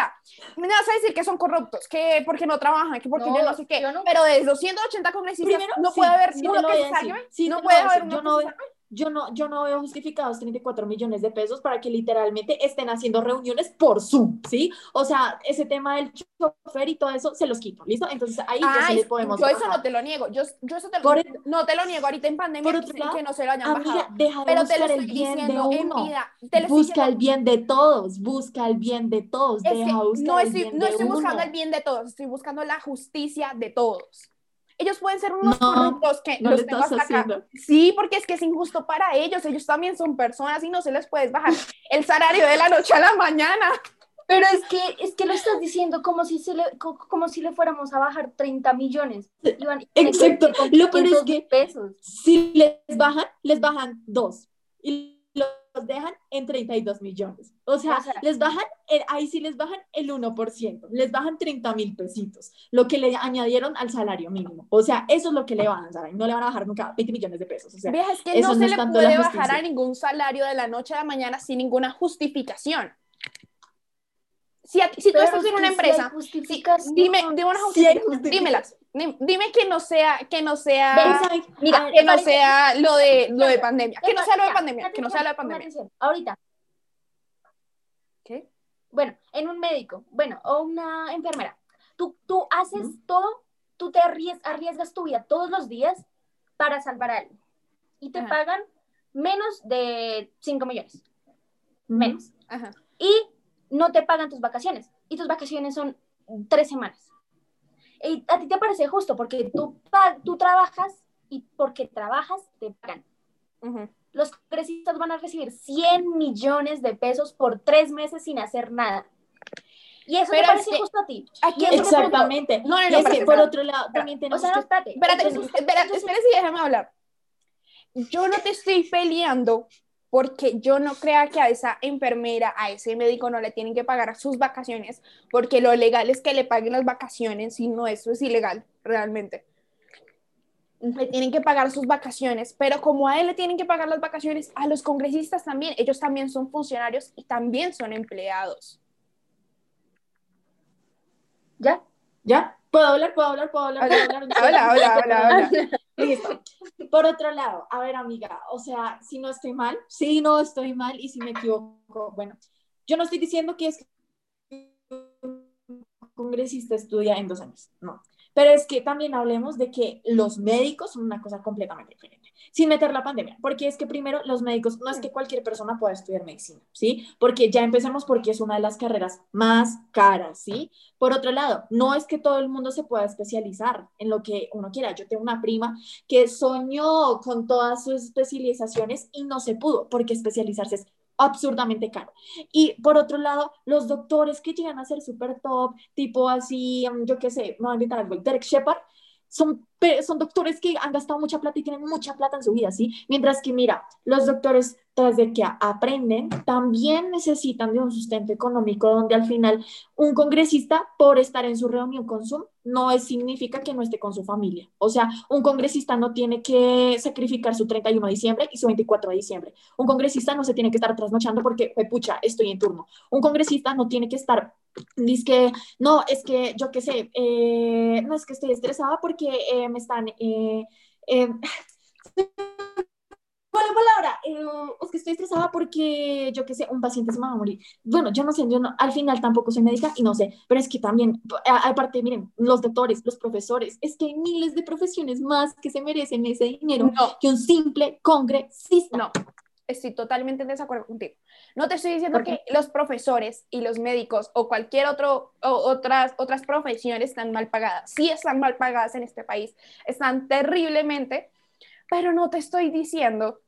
me vas a decir que son corruptos, que porque no trabajan, que porque yo no sé qué, pero de los 180 congresistas no puede haber uno que se salve, no puede haber uno que se yo no, yo no veo justificados 34 millones de pesos para que literalmente estén haciendo reuniones por Zoom, ¿sí? O sea, ese tema del chofer y todo eso se los quito, ¿listo? Entonces ahí ya sí les podemos Yo eso no te lo niego, yo, yo eso te lo, no te lo niego ahorita en pandemia por que, que, no se lo hayan bajado. Deja de pero te lo estoy el bien diciendo de uno. en vida. busca el bien de todos, busca el bien de todos, es deja buscar no estoy, el bien no estoy buscando el bien de todos, estoy buscando la justicia de todos. Ellos pueden ser unos corruptos que no los tengo hasta acá. Sí, porque es que es injusto para ellos. Ellos también son personas y no se les puede bajar el salario de la noche a la mañana. Pero es que, es que lo estás diciendo como si, se le, como si le fuéramos a bajar 30 millones. Exacto. Lo peor es que pesos. si les bajan, les bajan dos. Y dejan en 32 millones. O sea, les bajan, ahí sí les bajan el 1%, les bajan 30 mil pesitos, lo que le añadieron al salario mínimo. O sea, eso es lo que le van a dar, no le van a bajar nunca 20 millones de pesos. O sea, es que no se le puede bajar a ningún salario de la noche a la mañana sin ninguna justificación si, si tú estás en una empresa, dime, dime una justificación, dímelas. Dime que no sea, que no sea, mira, que no sea lo de, lo de pandemia, que no sea lo de pandemia, que no sea lo de pandemia. Ahorita. ¿Qué? Bueno, en un médico, bueno, o una enfermera. Tú, tú haces todo, tú te arriesgas, tu vida todos los días para salvar a alguien. Y te pagan menos de 5 millones. Menos. Ajá. Y no te pagan tus vacaciones y tus vacaciones son tres semanas. Y a ti te parece justo porque tú, tú trabajas y porque trabajas te pagan. Los congresistas van a recibir 100 millones de pesos por tres meses sin hacer nada. Y eso te parece justo a ti. Aquí exactamente. No, no, no, por otro lado, también tenemos. O sea, no, espérate. Espérate, espérate, espérate, déjame hablar. Yo no te estoy peleando porque yo no crea que a esa enfermera, a ese médico no le tienen que pagar sus vacaciones, porque lo legal es que le paguen las vacaciones, si no, eso es ilegal, realmente. Le tienen que pagar sus vacaciones, pero como a él le tienen que pagar las vacaciones, a los congresistas también, ellos también son funcionarios y también son empleados. ¿Ya? ¿Ya? ¿Puedo hablar? ¿Puedo hablar? ¿Puedo hablar? ¿Puedo hablar? Hola, hola, hola, hola. Por otro lado, a ver, amiga, o sea, si no estoy mal, si no estoy mal y si me equivoco, bueno, yo no estoy diciendo que es que congresista estudia en dos años, no. Pero es que también hablemos de que los médicos son una cosa completamente diferente sin meter la pandemia, porque es que primero los médicos, no es que cualquier persona pueda estudiar medicina, ¿sí? Porque ya empecemos porque es una de las carreras más caras, ¿sí? Por otro lado, no es que todo el mundo se pueda especializar en lo que uno quiera. Yo tengo una prima que soñó con todas sus especializaciones y no se pudo porque especializarse es absurdamente caro. Y por otro lado, los doctores que llegan a ser súper top, tipo así, yo qué sé, me voy a invitar algo, Derek Shepard, son, son doctores que han gastado mucha plata y tienen mucha plata en su vida, ¿sí? Mientras que, mira, los doctores, tras de que aprenden, también necesitan de un sustento económico donde al final un congresista, por estar en su reunión con Zoom, no es, significa que no esté con su familia. O sea, un congresista no tiene que sacrificar su 31 de diciembre y su 24 de diciembre. Un congresista no se tiene que estar trasnochando porque, pucha, estoy en turno. Un congresista no tiene que estar Dice que, no, es que yo qué sé, eh, no es que estoy estresada porque eh, me están... Eh, eh ¿Cuál palabra? es que estoy estresada porque yo qué sé, un paciente se me va a morir. Bueno, yo no sé, yo no, al final tampoco soy médica y no sé, pero es que también, aparte, miren, los doctores, los profesores, es que hay miles de profesiones más que se merecen ese dinero que un simple congresista. No, estoy totalmente en desacuerdo contigo. No te estoy diciendo que los profesores y los médicos o cualquier otro, o otras, otras profesiones están mal pagadas. Sí están mal pagadas en este país, están terriblemente, pero no te estoy diciendo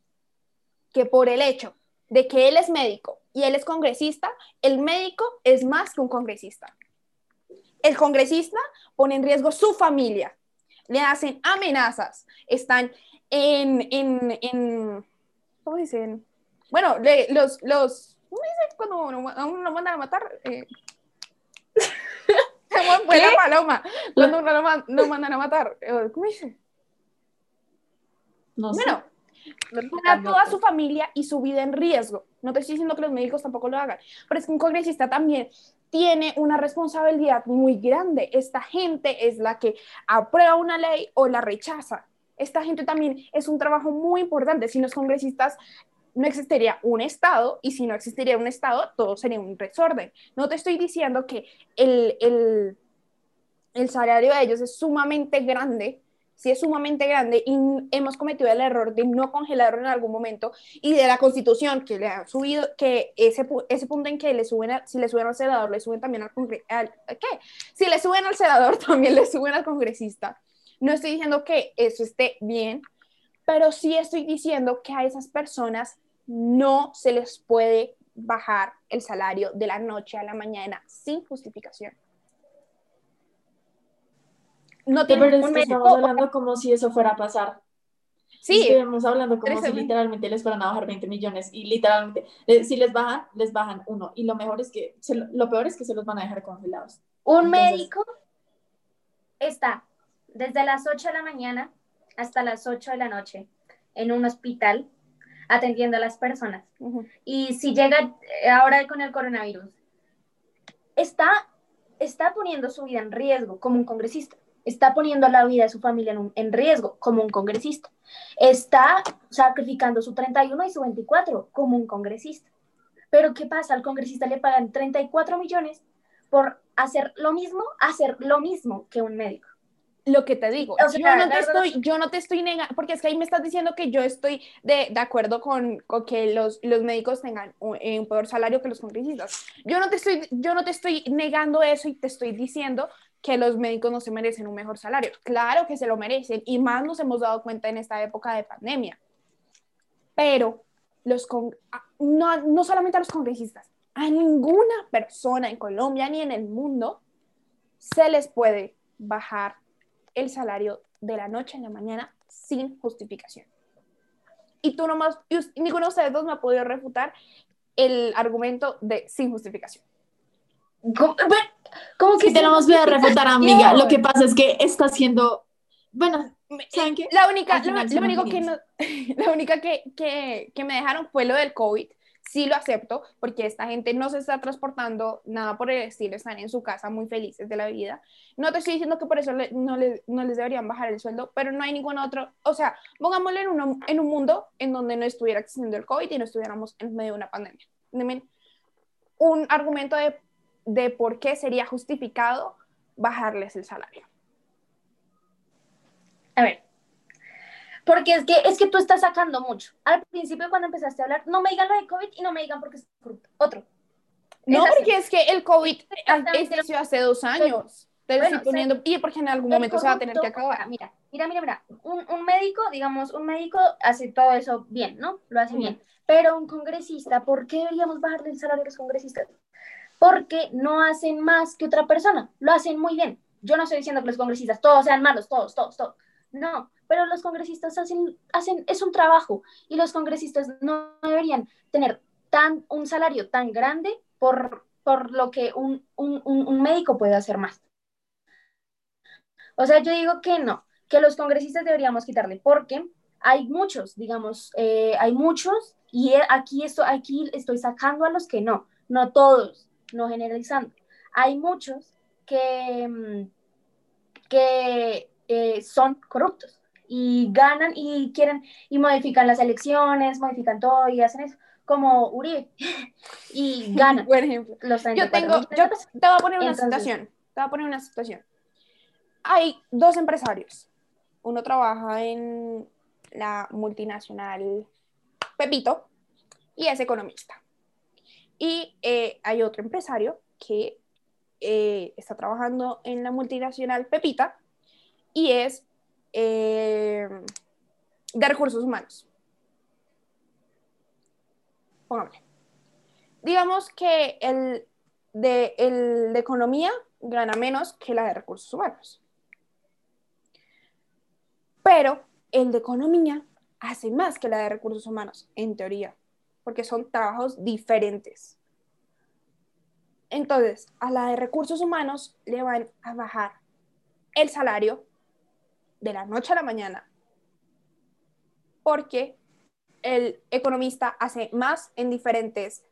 que por el hecho de que él es médico y él es congresista, el médico es más que un congresista. El congresista pone en riesgo su familia, le hacen amenazas, están en, en, en ¿cómo dicen? Bueno, los, los, ¿cómo dicen cuando uno, a uno lo mandan a matar? Eh, fue la paloma, cuando uno lo, mandan a matar, eh, ¿cómo dice? No bueno, pone toda su familia y su vida en riesgo. No te estoy diciendo que los médicos tampoco lo hagan, pero es que un congresista también tiene una responsabilidad muy grande. Esta gente es la que aprueba una ley o la rechaza esta gente también es un trabajo muy importante. Sin los congresistas no existiría un Estado y si no existiría un Estado, todo sería un desorden. No te estoy diciendo que el, el, el salario de ellos es sumamente grande, sí es sumamente grande y hemos cometido el error de no congelarlo en algún momento y de la constitución que le ha subido, que ese, ese punto en que le suben, si le suben al senador, le suben también al, al ¿qué? Si le suben al senador, también le suben al congresista. No estoy diciendo que eso esté bien, pero sí estoy diciendo que a esas personas no se les puede bajar el salario de la noche a la mañana sin justificación. No te estamos hablando como si eso fuera a pasar. Sí. Estamos hablando como si literalmente les fueran a bajar 20 millones y literalmente, eh, si les bajan, les bajan uno. Y lo mejor es que, lo peor es que se los van a dejar congelados. Un médico está desde las 8 de la mañana hasta las 8 de la noche en un hospital atendiendo a las personas. Y si llega eh, ahora con el coronavirus, está, está poniendo su vida en riesgo como un congresista, está poniendo la vida de su familia en, en riesgo como un congresista, está sacrificando su 31 y su 24 como un congresista. Pero ¿qué pasa? Al congresista le pagan 34 millones por hacer lo mismo, hacer lo mismo que un médico lo que te digo, yo, no te estoy, yo no te estoy negando, porque es que ahí me estás diciendo que yo estoy de, de acuerdo con, con, que los, los médicos tengan un, un, peor salario que los congresistas. Yo no, te estoy, yo no te estoy negando eso y te estoy diciendo que los médicos no se merecen un mejor salario. Claro que se lo merecen y más nos hemos dado cuenta en esta época de pandemia. Pero los con, no, no solamente a los congresistas, a ninguna persona en Colombia ni en el mundo se les puede bajar el salario de la noche en la mañana sin justificación. Y tú nomás, y ninguno de ustedes dos me ha podido refutar el argumento de sin justificación. ¿Cómo, que te lo vamos a refutar, amiga? Lo que pasa es que está haciendo, bueno, ¿saben qué? La única, lo, único que, no, la única que, que, que me dejaron fue lo del COVID, sí lo acepto, porque esta gente no se está transportando nada por el estilo, están en su casa muy felices de la vida. No te estoy diciendo que por eso no, les, deberían bajar el sueldo, pero no hay ningún otro, o sea, pongámoslo en, en un mundo en donde no estuviera existiendo el COVID y no estuviéramos en medio de una pandemia. Un argumento de de por qué sería justificado bajarles el salario. A ver, porque es que, es que tú estás sacando mucho. Al principio cuando empezaste a hablar, no me digan lo de COVID y no me digan porque es corrupto. Otro. No, Es porque es que el COVID existió hace dos años. Te Bueno, estoy poniendo, y porque en algún momento se va a tener que corrupto, acabar. Mira, mira, mira, mira. Un, un médico, digamos, un médico hace todo eso bien, ¿no? Lo hace bien. Pero un congresista, ¿por qué deberíamos bajarle el salario a los congresistas? Porque no hacen más que otra persona. Lo hacen muy bien. Yo no estoy diciendo que los congresistas todos sean malos, todos, todos, todos. No, pero los congresistas hacen, hacen, es un trabajo y los congresistas no deberían tener tan, un salario tan grande por, por lo que un, un, un, médico puede hacer más. O sea, yo digo que no, que los congresistas deberíamos quitarle, porque hay muchos, digamos, eh, hay muchos, y aquí, esto, aquí estoy sacando a los que no, no todos, no generalizando. Hay muchos que, mm, que eh, son corruptos y ganan y quieren y modifican las elecciones, modifican todo y hacen eso, como Uribe, y ganan Por ejemplo. los Yo 34 tengo, yo te voy a poner una Entonces- situación. Te voy a poner una situación. Hay dos empresarios. Uno trabaja en la multinacional Pepito y es economista. Y eh, hay otro empresario que eh, está trabajando en la multinacional Pepita y es eh, de recursos humanos. Póngame. Digamos que el de, el de economía gana menos que la de recursos humanos. Pero el de economía hace más que la de recursos humanos, en teoría, porque son trabajos diferentes. Entonces, a la de recursos humanos le van a bajar el salario de la noche a la mañana, porque el economista hace más en diferentes,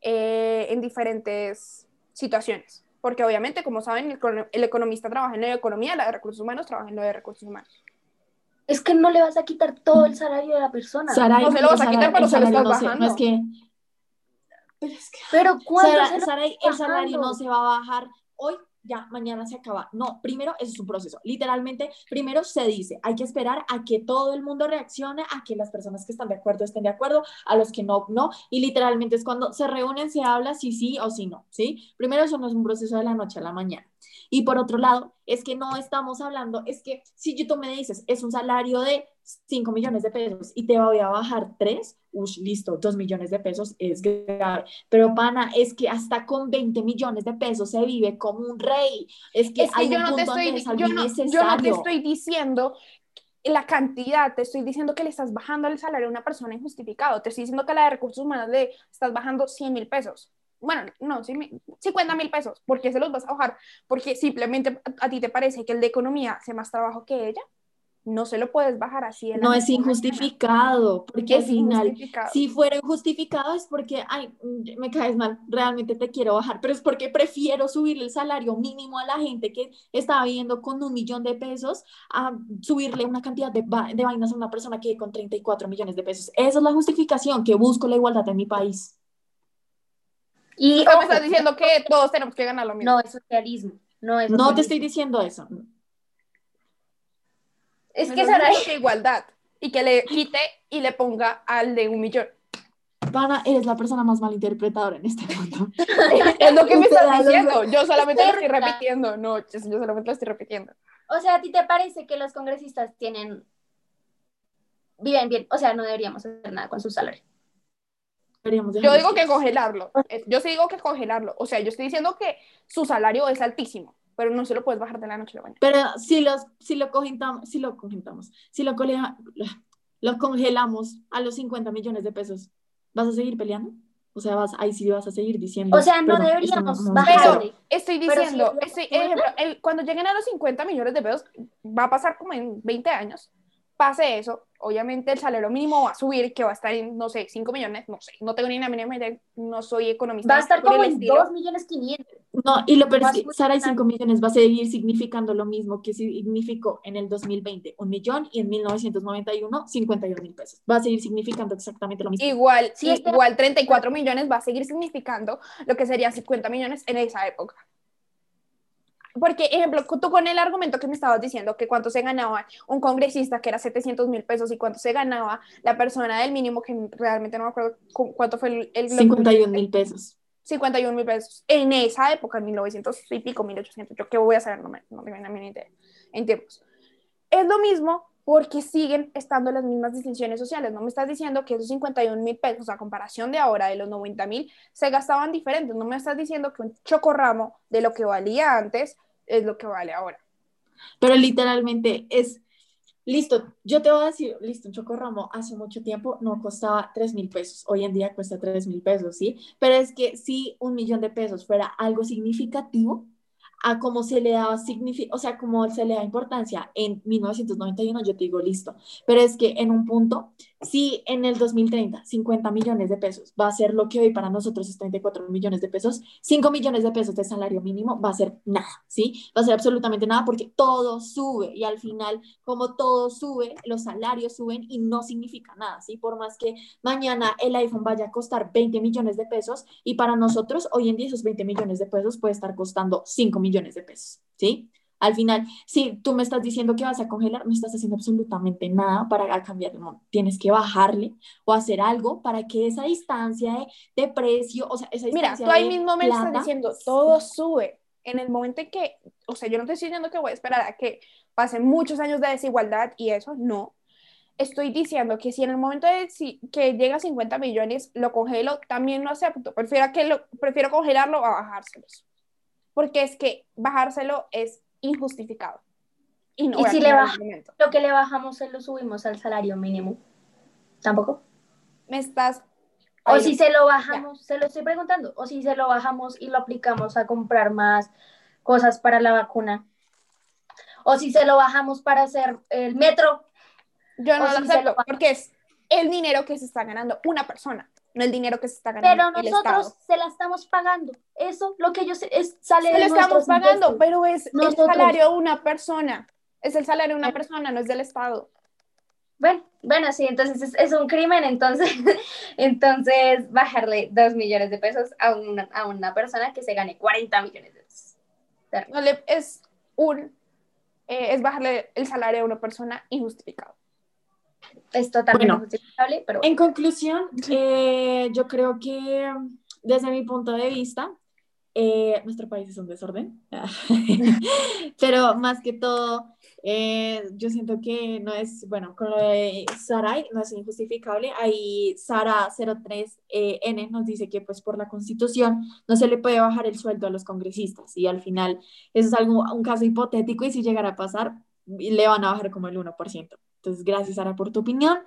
eh, en diferentes situaciones. Porque obviamente, como saben, el, el economista trabaja en la de economía, la de recursos humanos trabaja en la de recursos humanos. Es que no le vas a quitar todo el salario de la persona. No se lo vas a quitar, pero se lo salario estás no se- bajando. No es que... Pero es que... Pero ¿cuánto Sara, se lo el salario no se va a bajar hoy, ya, mañana se acaba. No, primero eso es un proceso. Literalmente, primero se dice, hay que esperar a que todo el mundo reaccione, a que las personas que están de acuerdo estén de acuerdo, a los que no, no. Y literalmente es cuando se reúnen, se habla si sí o si no, ¿sí? Primero eso no es un proceso de la noche a la mañana. Y por otro lado, es que no estamos hablando, es que si tú me dices, es un salario de 5 millones de pesos y te voy a bajar 3, uff, listo, 2 millones de pesos es grave. Pero pana, es que hasta con 20 millones de pesos se vive como un rey. Es que Es que hay yo un no te estoy, yo no, yo no te estoy diciendo la cantidad, te estoy diciendo que le estás bajando el salario a una persona injustificado, te estoy diciendo que la de recursos humanos le estás bajando 100 mil pesos. Bueno, no, 100 mil- 50 mil pesos. ¿Por qué se los vas a bajar? Porque simplemente a, a ti te parece que el de economía hace más trabajo que ella. No se lo puedes bajar así. de la No es injustificado, porque al Es final, injustificado. si fuera injustificado es porque, ay, me caes mal, realmente te quiero bajar, pero es porque prefiero subirle el salario mínimo a la gente que está viviendo con un millón de pesos a subirle una cantidad de, va- de vainas a una persona que con 34 millones de pesos. Esa es la justificación, que busco la igualdad en mi país. Y me estás diciendo que todos tenemos que ganar lo mismo. no es socialismo, no es No te socialismo. estoy diciendo eso. Es que estás Sara, diciendo que igualdad y que le quite y le ponga al de un millón. Pana, eres la persona más malinterpretadora en este mundo. Es lo que me estás diciendo. Yo solamente lo estoy repitiendo. No, yo yo solamente lo estoy repitiendo. o sea, ¿a ti te parece que los congresistas tienen viven bien? O sea, no deberíamos hacer nada con su salario. Yo digo que congelarlo. Eh, Yo sí digo que congelarlo. O sea, yo estoy diciendo que su salario es altísimo, pero no se lo puedes bajar de la noche a la mañana. Pero si, los, si lo cogentamos, si lo cogentamos, si lo, colea- lo congelamos a los 50 millones de pesos, ¿vas a seguir peleando? O sea, vas, ahí sí vas a seguir diciendo. O sea, no "Perdón, esto deberíamos no- no- bajarle. Estoy Pero si diciendo, es estoy- ejemplo, el- cuando lleguen a los 50 millones de pesos, va a pasar como en 20 años. Pase eso, obviamente el salario mínimo va a subir, que va a estar en, no sé, 5 millones, no sé, no tengo ni la mínima idea, no soy economista. Va a estar como en estilo. 2 millones 500. No, y lo peor es que Sara y grande. 5 millones va a seguir significando lo mismo que significó en el 2020, un millón, y en 1991, 51 mil pesos. Va a seguir significando exactamente lo mismo. Igual, Sí, igual 34 millones va a seguir significando lo que serían 50 millones en esa época. Porque, ejemplo, tú con el argumento que me estabas diciendo, que cuánto se ganaba un congresista que era 700 mil pesos y cuánto se ganaba la persona del mínimo, que realmente no me acuerdo cu- cuánto fue el... el 51 mil pesos. 51 mil pesos en esa época, en 1900 y pico, 1800, yo qué voy a saber, no me, no me viene a mí ni idea, en tiempos. Es lo mismo porque siguen estando las mismas distinciones sociales. No me estás diciendo que esos 51 mil pesos, a comparación de ahora, de los 90 mil, se gastaban diferentes. No me estás diciendo que un chocorramo de lo que valía antes es lo que vale ahora. Pero literalmente es, listo, yo te voy a decir, listo, un chocorramo hace mucho tiempo no costaba 3 mil pesos, hoy en día cuesta 3 mil pesos, ¿sí? Pero es que si un millón de pesos fuera algo significativo, a cómo se le daba o sea, como se le da importancia en 1991, yo te digo, listo. Pero es que en un punto, si en el 2030 50 millones de pesos va a ser lo que hoy para nosotros es 34 millones de pesos, 5 millones de pesos de salario mínimo va a ser nada, ¿sí? Va a ser absolutamente nada porque todo sube y al final, como todo sube, los salarios suben y no significa nada, ¿sí? Por más que mañana el iPhone vaya a costar 20 millones de pesos y para nosotros hoy en día esos 20 millones de pesos puede estar costando 5 millones de pesos, ¿sí? Al final, si tú me estás diciendo que vas a congelar, no estás haciendo absolutamente nada para cambiar el mundo. Tienes que bajarle o hacer algo para que esa distancia de, de precio, o sea, esa Mira, distancia tú ahí mismo me estás plata, diciendo, todo sube. En el momento en que, o sea, yo no te estoy diciendo que voy a esperar a que pasen muchos años de desigualdad y eso, no. Estoy diciendo que si en el momento de si, que llega a 50 millones lo congelo, también lo acepto. Prefiero, que lo, prefiero congelarlo a bajárselos. Porque es que bajárselo es injustificado. Y no ¿Y voy a si le. Lo que le bajamos se lo subimos al salario mínimo. ¿Tampoco? Me estás... O si se lo bajamos, se lo estoy preguntando, o si se lo bajamos y lo aplicamos a comprar más cosas para la vacuna. O si se lo bajamos para hacer el metro. Yo no lo si acepto, lo- porque es el dinero que se está ganando una persona, no el dinero que se está ganando Pero nosotros se la estamos pagando. Eso, lo que yo sé, es, sale Se de lo estamos pagando, impuestos. pero es el salario de una persona. Es el salario de una Pero- persona, no es del Estado. Bueno, bueno, sí, entonces es, es un crimen, entonces, entonces bajarle dos millones de pesos a una, a una persona que se gane 40 millones de pesos. No le- es un eh, es bajarle el salario a una persona injustificado. Es totalmente Bueno. justificable, pero En conclusión, eh, yo creo que desde mi punto de vista, eh, nuestro país es un desorden, pero más que todo, eh, yo siento que no es, bueno, con lo de Saray no es injustificable. Ahí Sara 03N nos dice que pues por la constitución no se le puede bajar el sueldo a los congresistas y al final eso es algo, un caso hipotético y si llegara a pasar, le van a bajar como el 1%. Entonces, gracias Sara por tu opinión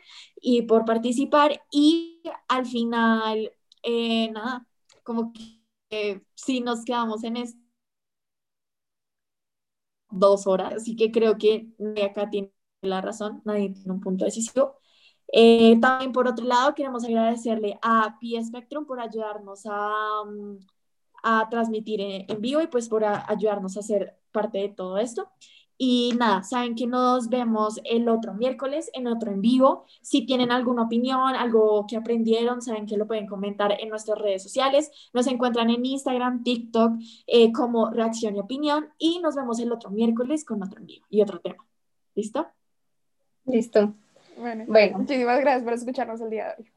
y por participar. Y al final, eh, nada, como que eh, sí nos quedamos en esto dos horas, así que creo que acá tiene la razón, nadie tiene un punto decisivo. Eh, también por otro lado, queremos agradecerle a Pi Spectrum por ayudarnos a, um, a transmitir en, vivo y pues por ayudarnos a ser parte de todo esto. Y nada, saben que nos vemos el otro miércoles en otro en vivo. Si tienen alguna opinión, algo que aprendieron, saben que lo pueden comentar en nuestras redes sociales. Nos encuentran en Instagram, TikTok, eh, como Reacción y Opinión. Y nos vemos el otro miércoles con otro en vivo y otro tema. ¿Listo? listo. Bueno, Bueno. muchísimas gracias por escucharnos el día de hoy.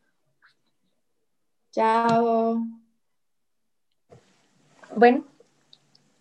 Chao. Bueno,